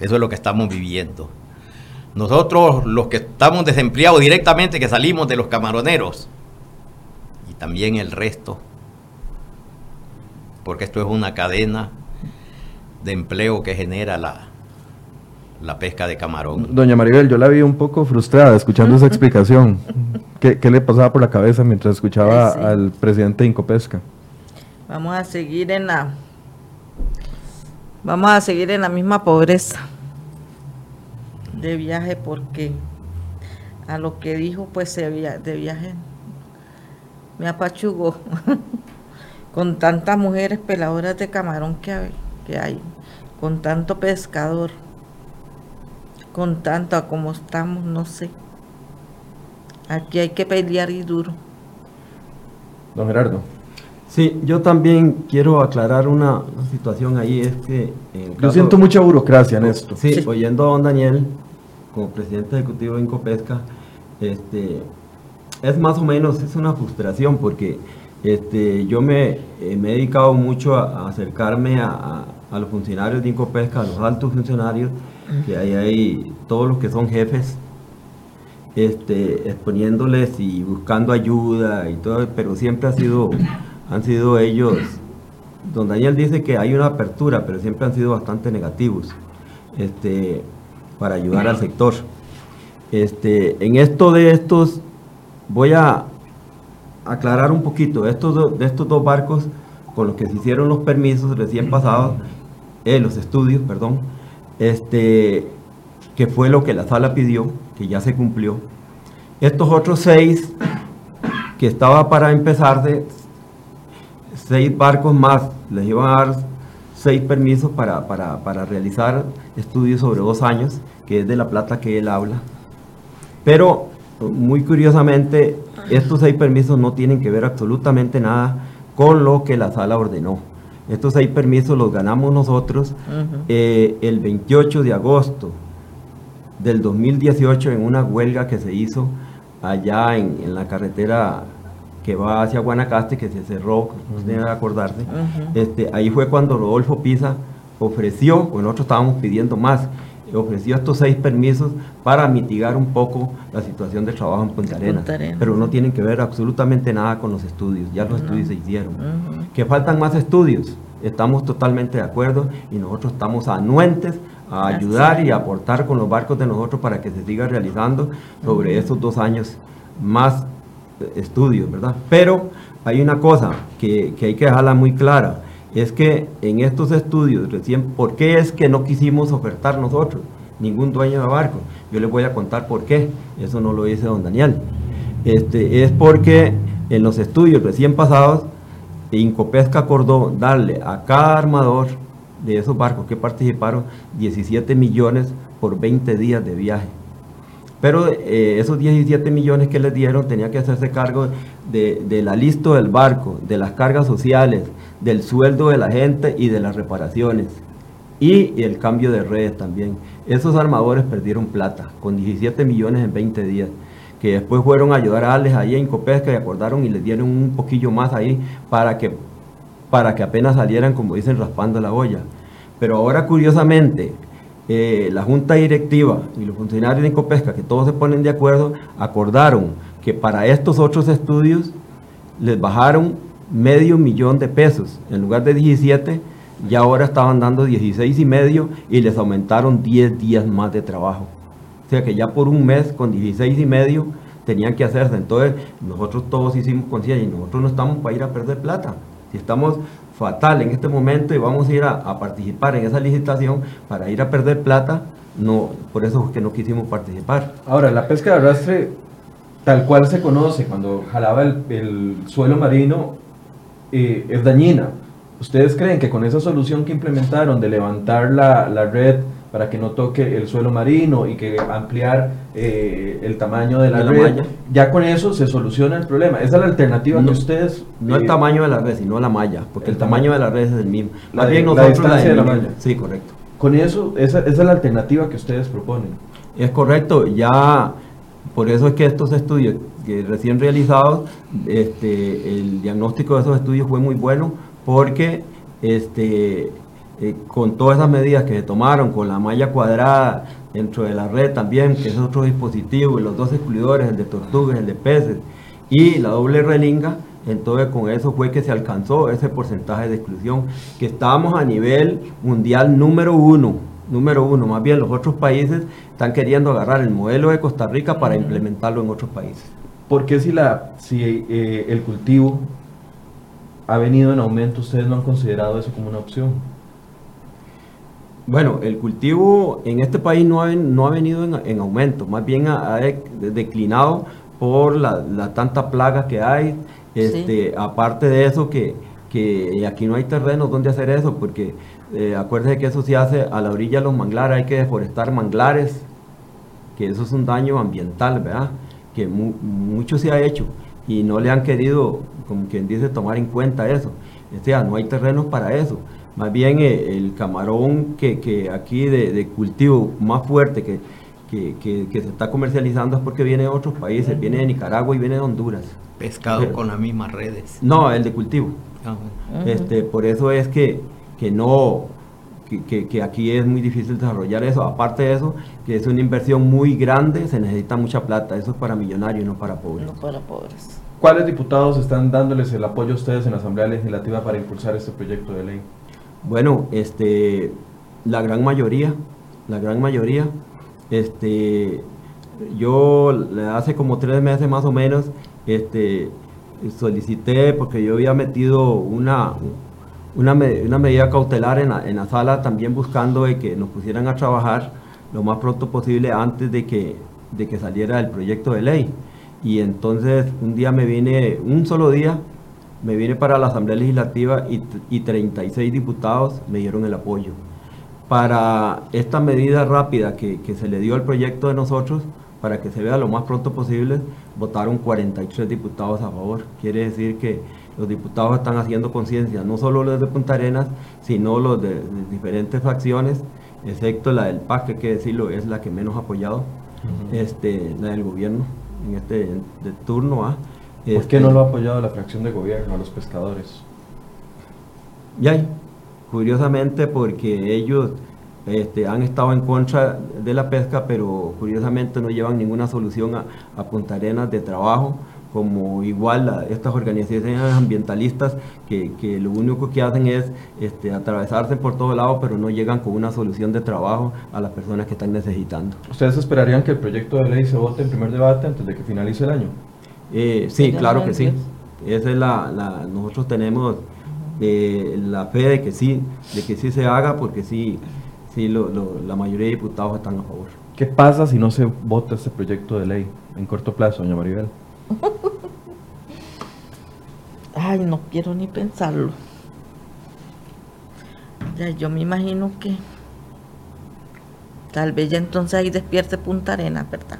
Eso es lo que estamos viviendo. Nosotros, los que estamos desempleados directamente, que salimos de los camaroneros, y también el resto, porque esto es una cadena de empleo que genera la, la pesca de camarón. Doña Maribel, yo la vi un poco frustrada escuchando esa explicación. ¿Qué, le pasaba por la cabeza mientras escuchaba al presidente de Incopesca? Vamos a seguir en la vamos a seguir en la misma pobreza de viaje porque a lo que dijo pues de viaje me apachugó. con tantas mujeres peladoras de camarón que hay, que hay con tanto pescador. con tanto a como estamos, no sé. Aquí hay que pelear y duro. Don Gerardo. Sí, yo también quiero aclarar una, situación ahí, es que... en Yo siento mucha burocracia en esto. Sí, Sí. oyendo a don Daniel, como presidente ejecutivo de Incopesca, este, es más o menos, es una frustración porque este, yo me, eh, me he dedicado mucho a, a acercarme a, a- a los funcionarios de Incopesca, a los altos funcionarios, que hay ahí, todos los que son jefes, este, exponiéndoles y buscando ayuda y todo, pero siempre ha sido, han sido ellos, don Daniel dice que hay una apertura, pero siempre han sido bastante negativos este, para ayudar al sector. Este, en esto de estos, voy a aclarar un poquito, estos de estos dos barcos con los que se hicieron los permisos recién pasados, eh, los estudios, perdón, este, que fue lo que la sala pidió, que ya se cumplió. Estos otros seis que estaba para empezarse, seis barcos más, les iban a dar seis permisos para, para, para realizar estudios sobre dos años, que es de la plata que él habla. Pero, muy curiosamente, estos seis permisos no tienen que ver absolutamente nada con lo que la sala ordenó. Estos seis permisos los ganamos nosotros eh, el 28 de agosto del 2018 en una huelga que se hizo allá en, en la carretera que va hacia Guanacaste, que se cerró, ustedes deben acordarse. Este, ahí fue cuando Rodolfo Pisa ofreció, pues nosotros estábamos pidiendo más, ofreció estos seis permisos para mitigar un poco la situación de trabajo en Punta Arenas, Arenas. pero no tienen que ver absolutamente nada con los estudios, ya los No. estudios se hicieron. Ujú. Que faltan más estudios, estamos totalmente de acuerdo y nosotros estamos anuentes a ayudar y aportar con los barcos de nosotros para que se siga realizando sobre esos dos años más estudios, ¿verdad? Pero hay una cosa que, que hay que dejarla muy clara, es que en estos estudios recién, ¿por qué es que no quisimos ofertar nosotros? Ningún dueño de barco. Yo les voy a contar por qué, eso no lo dice don Daniel. Este, es porque en los estudios recién pasados, Incopesca acordó darle a cada armador de esos barcos que participaron 17 millones por 20 días de viaje. Pero eh, esos 17 millones que les dieron tenía que hacerse cargo de, la listo del barco, de las cargas sociales, del sueldo de la gente y de las reparaciones. Y el cambio de redes también. Esos armadores perdieron plata, con 17 millones en 20 días. Que después fueron a ayudar a Alex ahí en Copesca y acordaron y les dieron un poquillo más ahí para que, para que apenas salieran, como dicen, raspando la olla. Pero ahora, curiosamente, eh, la junta directiva y los funcionarios de Incopesca, que todos se ponen de acuerdo, acordaron que para estos otros estudios les bajaron medio millón de pesos. En lugar de 17, ya ahora estaban dando 16 y medio y les aumentaron 10 días más de trabajo. O sea que ya por un mes con 16 y medio tenían que hacerse. Entonces nosotros todos hicimos conciencia y nosotros no estamos para ir a perder plata. Si estamos fatal en este momento y vamos a ir a, a participar en esa licitación para ir a perder plata, no, por eso es que no quisimos participar. Ahora, la pesca de arrastre, tal cual se conoce, cuando jalaba el, el suelo marino, eh, es dañina. ¿Ustedes creen que con esa solución que implementaron de levantar la, la red para que no toque el suelo marino y que ampliar eh, el tamaño de la, De la red, malla. ya con eso se soluciona el problema? Esa es la alternativa No, que ustedes... No el eh, tamaño de la red, sino la malla, porque El el, tamaño de la red es el mismo. La Más de- bien la nosotros distancia de la malla. Sí, correcto. Con eso, esa, esa es la alternativa que ustedes proponen. Es correcto, ya por eso es que estos estudios que recién realizados, este, el diagnóstico de esos estudios fue muy bueno porque este, eh, con todas esas medidas que se tomaron, con la malla cuadrada dentro de la red también, que es otro dispositivo, y los dos excluidores, el de tortugas, el de peces, y la doble relinga, entonces con eso fue que se alcanzó ese porcentaje de exclusión, que estábamos a nivel mundial número uno, número uno, más bien los otros países están queriendo agarrar el modelo de Costa Rica para implementarlo en otros países. ¿Por qué si, la, si eh, el cultivo ha venido en aumento, ustedes no han considerado eso como una opción? Bueno, el cultivo en este país no ha, no ha venido en, en aumento, más bien ha, ha de- declinado por la, la tanta plaga que hay. Este, Aparte de eso, que, que aquí no hay terrenos donde hacer eso, porque eh, acuérdense que eso se hace a la orilla de los manglares, hay que deforestar manglares que eso es un daño ambiental, ¿verdad? Que mucho se ha hecho y no le han querido, como quien dice, tomar en cuenta eso. O sea, no hay terrenos para eso. Más bien eh, el camarón que, aquí de, cultivo más fuerte que, que, se está comercializando es porque viene de otros países, viene de Nicaragua y viene de Honduras. Pescado con las mismas redes. No, el de cultivo. Ah, este, por eso es que, que no, que, aquí es muy difícil desarrollar eso. Aparte de eso, que es una inversión muy grande, se necesita mucha plata. Eso es para millonarios, no para pobres. No para pobres. ¿Cuáles diputados están dándoles el apoyo a ustedes en la Asamblea Legislativa para impulsar este proyecto de ley? Bueno, este, la gran mayoría, la gran mayoría, este, yo hace como tres meses más o menos, este, solicité, porque yo había metido una, una, medida cautelar en la, en la, sala, también buscando de que nos pusieran a trabajar lo más pronto posible antes de que, de que saliera el proyecto de ley. Y entonces un día me vine, un solo día, me vine para la Asamblea Legislativa y, y 36 diputados me dieron el apoyo. Para esta medida rápida que, que, se le dio al proyecto de nosotros, para que se vea lo más pronto posible, votaron 43 diputados a favor. Quiere decir que los diputados están haciendo conciencia, no solo los de Punta Arenas, sino los de, diferentes facciones, excepto la del PAC, que hay que decirlo, es la que menos ha apoyado, este, la del gobierno en este de turno. ¿ah? ¿Por qué no lo ha apoyado la fracción de gobierno a los pescadores? Ya, curiosamente porque ellos este, han estado en contra de la pesca, pero curiosamente no llevan ninguna solución a, a Punta Arenas de trabajo, como igual estas organizaciones ambientalistas que, que, lo único que hacen es este, atravesarse por todo lado, pero no llegan con una solución de trabajo a las personas que están necesitando. ¿Ustedes esperarían que el proyecto de ley se vote en primer debate antes de que finalice el año? Eh, sí, claro que sí. Esa es la, nosotros tenemos eh, la fe de que sí, de que sí se haga, porque sí, sí la mayoría de diputados están a favor. ¿Qué pasa si no se vota este proyecto de ley en corto plazo, doña Maribel? Ay, no quiero ni pensarlo. Ya, yo me imagino que tal vez ya entonces ahí despierte Punta Arena, ¿verdad?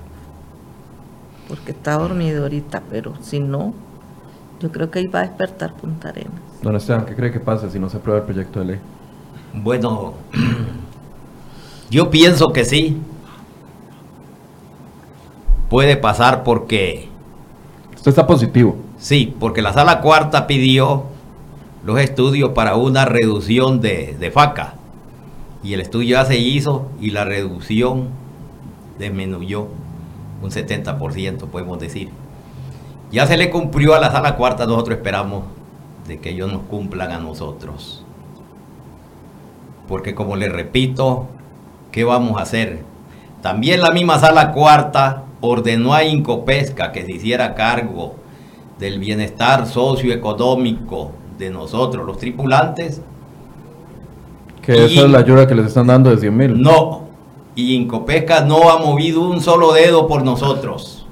Porque está dormido ahorita, pero si no, yo creo que ahí va a despertar Punta Arenas. Don Esteban, ¿qué cree que pasa si no se aprueba el proyecto de ley? Bueno, yo pienso que sí. Puede pasar porque... Esto está positivo. Sí, porque la sala cuarta pidió los estudios para una reducción de, de faca. Y el estudio ya se hizo y la reducción disminuyó un 70% podemos decir. Ya se le cumplió a la sala cuarta, nosotros esperamos de que ellos nos cumplan a nosotros. Porque como les repito, ¿qué vamos a hacer? También la misma sala cuarta ordenó a Incopesca que se hiciera cargo del bienestar socioeconómico de nosotros, los tripulantes. Que esa es la ayuda que les están dando de 100 mil. No, y Incopesca no ha movido un solo dedo por nosotros.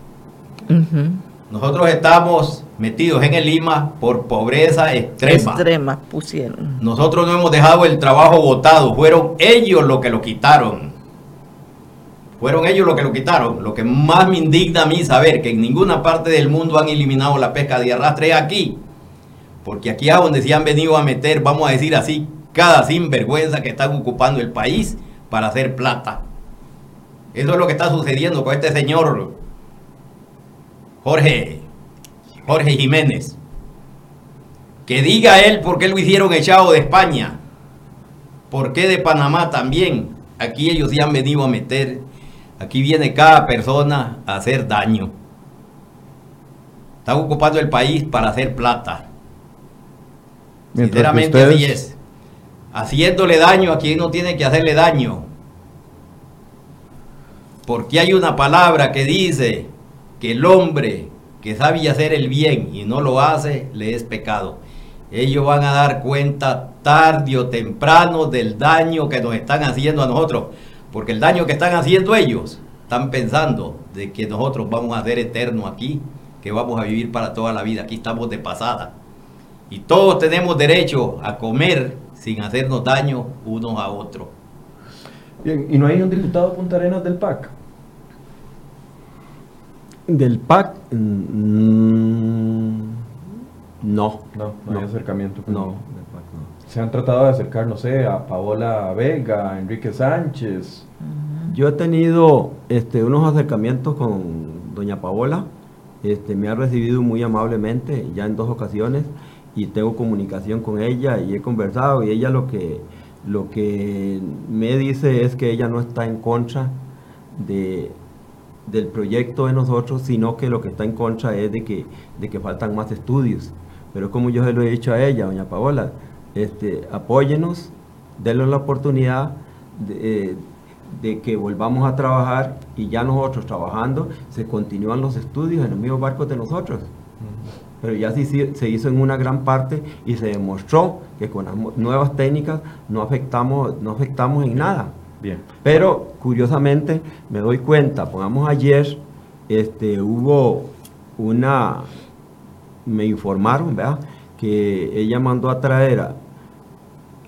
Nosotros estamos metidos en el Lima por pobreza extrema. Extrema pusieron. Nosotros no hemos dejado el trabajo votado, fueron ellos los que lo quitaron. Fueron ellos los que lo quitaron. Lo que más me indigna a mí saber que en ninguna parte del mundo han eliminado la pesca de arrastre aquí. Porque aquí es donde se han venido a meter, vamos a decir así, cada sinvergüenza que están ocupando el país para hacer plata. Eso es lo que está sucediendo con este señor Jorge, Jorge Jiménez. Que diga él por qué lo hicieron echado de España. ¿Por qué de Panamá también? Aquí ellos ya han venido a meter. Aquí viene cada persona a hacer daño. Están ocupando el país para hacer plata. Sinceramente así es. Haciéndole daño a quien no tiene que hacerle daño. Porque hay una palabra que dice que el hombre que sabe hacer el bien y no lo hace, le es pecado. Ellos van a dar cuenta tarde o temprano del daño que nos están haciendo a nosotros. Porque el daño que están haciendo ellos, están pensando de que nosotros vamos a ser eternos aquí, que vamos a vivir para toda la vida. Aquí estamos de pasada. Y todos tenemos derecho a comer sin hacernos daño unos a otros. Bien, ¿y no hay un diputado Punta Arenas del PAC? Del PAC, mm, no. No, no, hay acercamiento. con- No, del PAC no. Se han tratado de acercar, no sé, a Paola Vega, a Enrique Sánchez. Yo he tenido este, unos acercamientos con doña Paola, este, me ha recibido muy amablemente ya en dos ocasiones y tengo comunicación con ella y he conversado y ella lo que, lo que me dice es que ella no está en contra de, del proyecto de nosotros, sino que lo que está en contra es de que, de que faltan más estudios. Pero como yo se lo he dicho a ella, doña Paola, este, apóyenos, denle la oportunidad de, eh, de que volvamos a trabajar y ya nosotros trabajando se continúan los estudios en los mismos barcos de nosotros. Pero ya sí, se hizo en una gran parte y se demostró que con las nuevas técnicas no afectamos, no afectamos en nada. Bien. Pero curiosamente me doy cuenta, pongamos ayer, este, hubo una, me informaron, ¿verdad? Que ella mandó a traer a,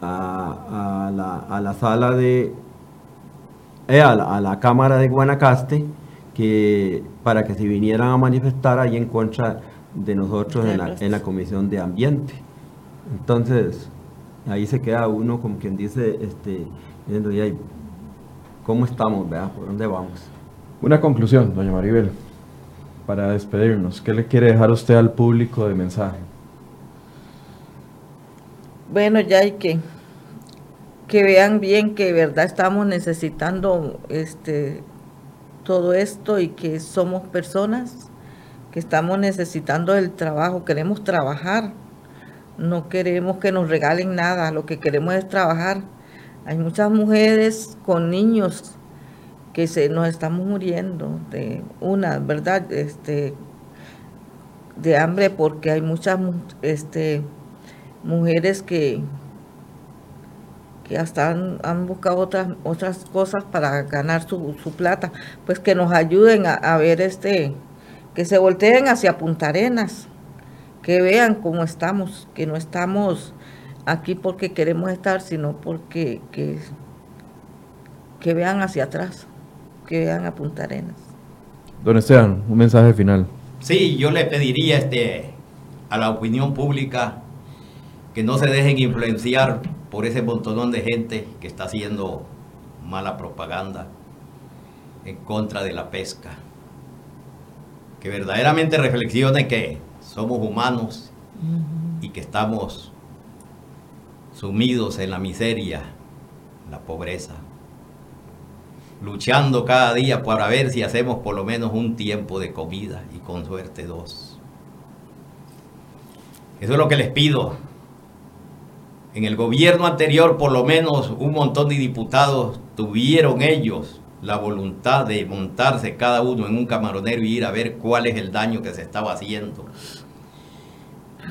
a- a la, a la sala de, eh, a, la, a la Cámara de Guanacaste, que para que se vinieran a manifestar ahí en contra de nosotros en la, en la Comisión de Ambiente. Entonces, ahí se queda uno como quien dice, este, ¿cómo estamos, verdad? ¿Por dónde vamos? Una conclusión, doña Maribel, para despedirnos. ¿Qué le quiere dejar usted al público de mensaje? Bueno, ya hay que que vean bien que de verdad estamos necesitando este todo esto y que somos personas que estamos necesitando el trabajo, queremos trabajar, no queremos que nos regalen nada, lo que queremos es trabajar. Hay muchas mujeres con niños que se nos estamos muriendo de una, ¿verdad? Este de hambre porque hay muchas mu- este mujeres que que hasta han, han buscado otras otras cosas para ganar su, su plata, pues que nos ayuden a, a ver este, que se volteen hacia Punta Arenas, que vean cómo estamos, que no estamos aquí porque queremos estar, sino porque que, que vean hacia atrás, que vean a Punta Arenas. Don Esteban, un mensaje final. Sí, yo le pediría este, a la opinión pública que no se dejen influenciar por ese montonón de gente que está haciendo mala propaganda en contra de la pesca. Que verdaderamente reflexionen que somos humanos y que estamos sumidos en la miseria, la pobreza, luchando cada día para ver si hacemos por lo menos un tiempo de comida y con suerte dos. Eso es lo que les pido. En el gobierno anterior por lo menos un montón de diputados tuvieron ellos la voluntad de montarse cada uno en un camaronero y ir a ver cuál es el daño que se estaba haciendo.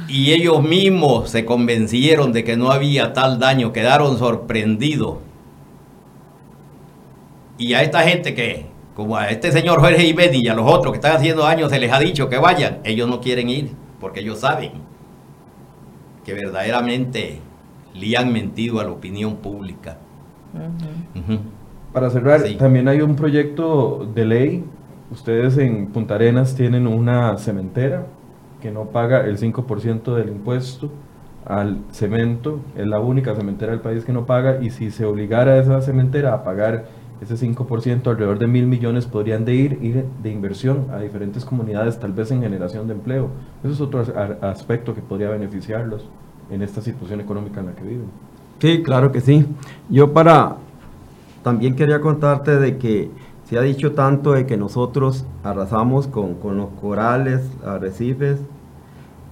Y ellos mismos se convencieron de que no había tal daño, quedaron sorprendidos. Y a esta gente que, como a este señor Jorge Jiménez y a los otros que están haciendo daño, se les ha dicho que vayan, ellos no quieren ir, porque ellos saben que verdaderamente le han mentido a la opinión pública. Para cerrar, Sí. también hay un proyecto de ley. Ustedes en Punta Arenas tienen una cementera que no paga el 5% del impuesto al cemento. Es la única cementera del país que no paga. Y si se obligara a esa cementera a pagar ese 5%, alrededor de mil millones podrían de ir, ir de inversión a diferentes comunidades, tal vez en generación de empleo. Eso es otro aspecto que podría beneficiarlos en esta situación económica en la que viven. Sí, claro que sí. Yo para también quería contarte de que se ha dicho tanto de que nosotros arrasamos con, con los corales, arrecifes,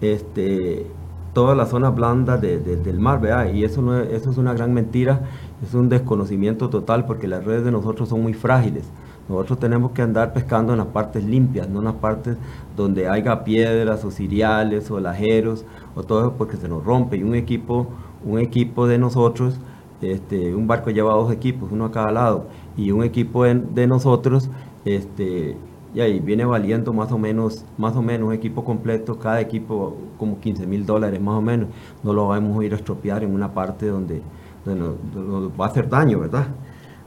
este, todas las zonas blandas de- de- del mar, ¿verdad? Y eso, no es, eso es una gran mentira, es un desconocimiento total porque las redes de nosotros son muy frágiles. Nosotros tenemos que andar pescando en las partes limpias, no en las partes donde haya piedras o cereales o lajeros o todo eso porque se nos rompe. Y un equipo, un equipo de nosotros, este, un barco lleva dos equipos, uno a cada lado, y un equipo de, nosotros, este, y ahí viene valiendo más o menos, más o menos un equipo completo, cada equipo como 15 mil dólares más o menos. No lo vamos a ir a estropear en una parte donde nos va a hacer daño, ¿verdad?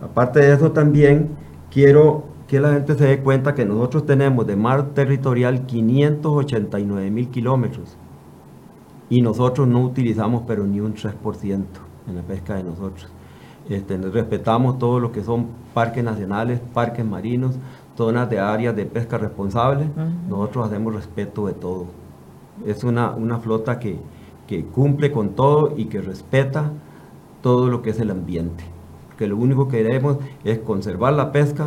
Aparte de eso también quiero que la gente se dé cuenta que nosotros tenemos de mar territorial 589 mil kilómetros y nosotros no utilizamos pero ni un 3% en la pesca de nosotros. Este, respetamos todo lo que son parques nacionales, parques marinos, zonas de áreas de pesca responsable. Nosotros hacemos respeto de todo. Es una, una flota que, que cumple con todo y que respeta todo lo que es el ambiente. Que lo único que queremos es conservar la pesca,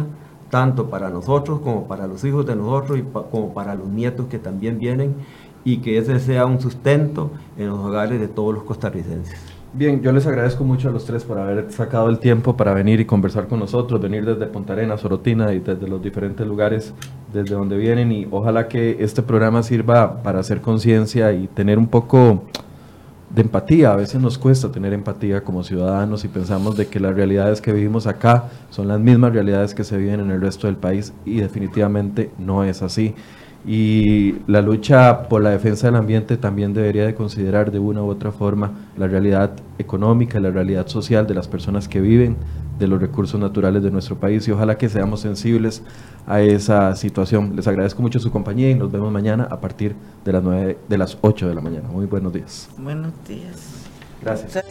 tanto para nosotros como para los hijos de nosotros y como para los nietos que también vienen y que ese sea un sustento en los hogares de todos los costarricenses. Bien, yo les agradezco mucho a los tres por haber sacado el tiempo para venir y conversar con nosotros, venir desde Punta Arenas, Sorotina y desde los diferentes lugares desde donde vienen y ojalá que este programa sirva para hacer conciencia y tener un poco de empatía. A veces nos cuesta tener empatía como ciudadanos y pensamos de que las realidades que vivimos acá son las mismas realidades que se viven en el resto del país y definitivamente no es así y la lucha por la defensa del ambiente también debería de considerar de una u otra forma la realidad económica, la realidad social de las personas que viven de los recursos naturales de nuestro país y ojalá que seamos sensibles a esa situación. Les agradezco mucho su compañía y nos vemos mañana a partir de las 9 de las 8 de la mañana. Muy buenos días. Buenos días. Gracias.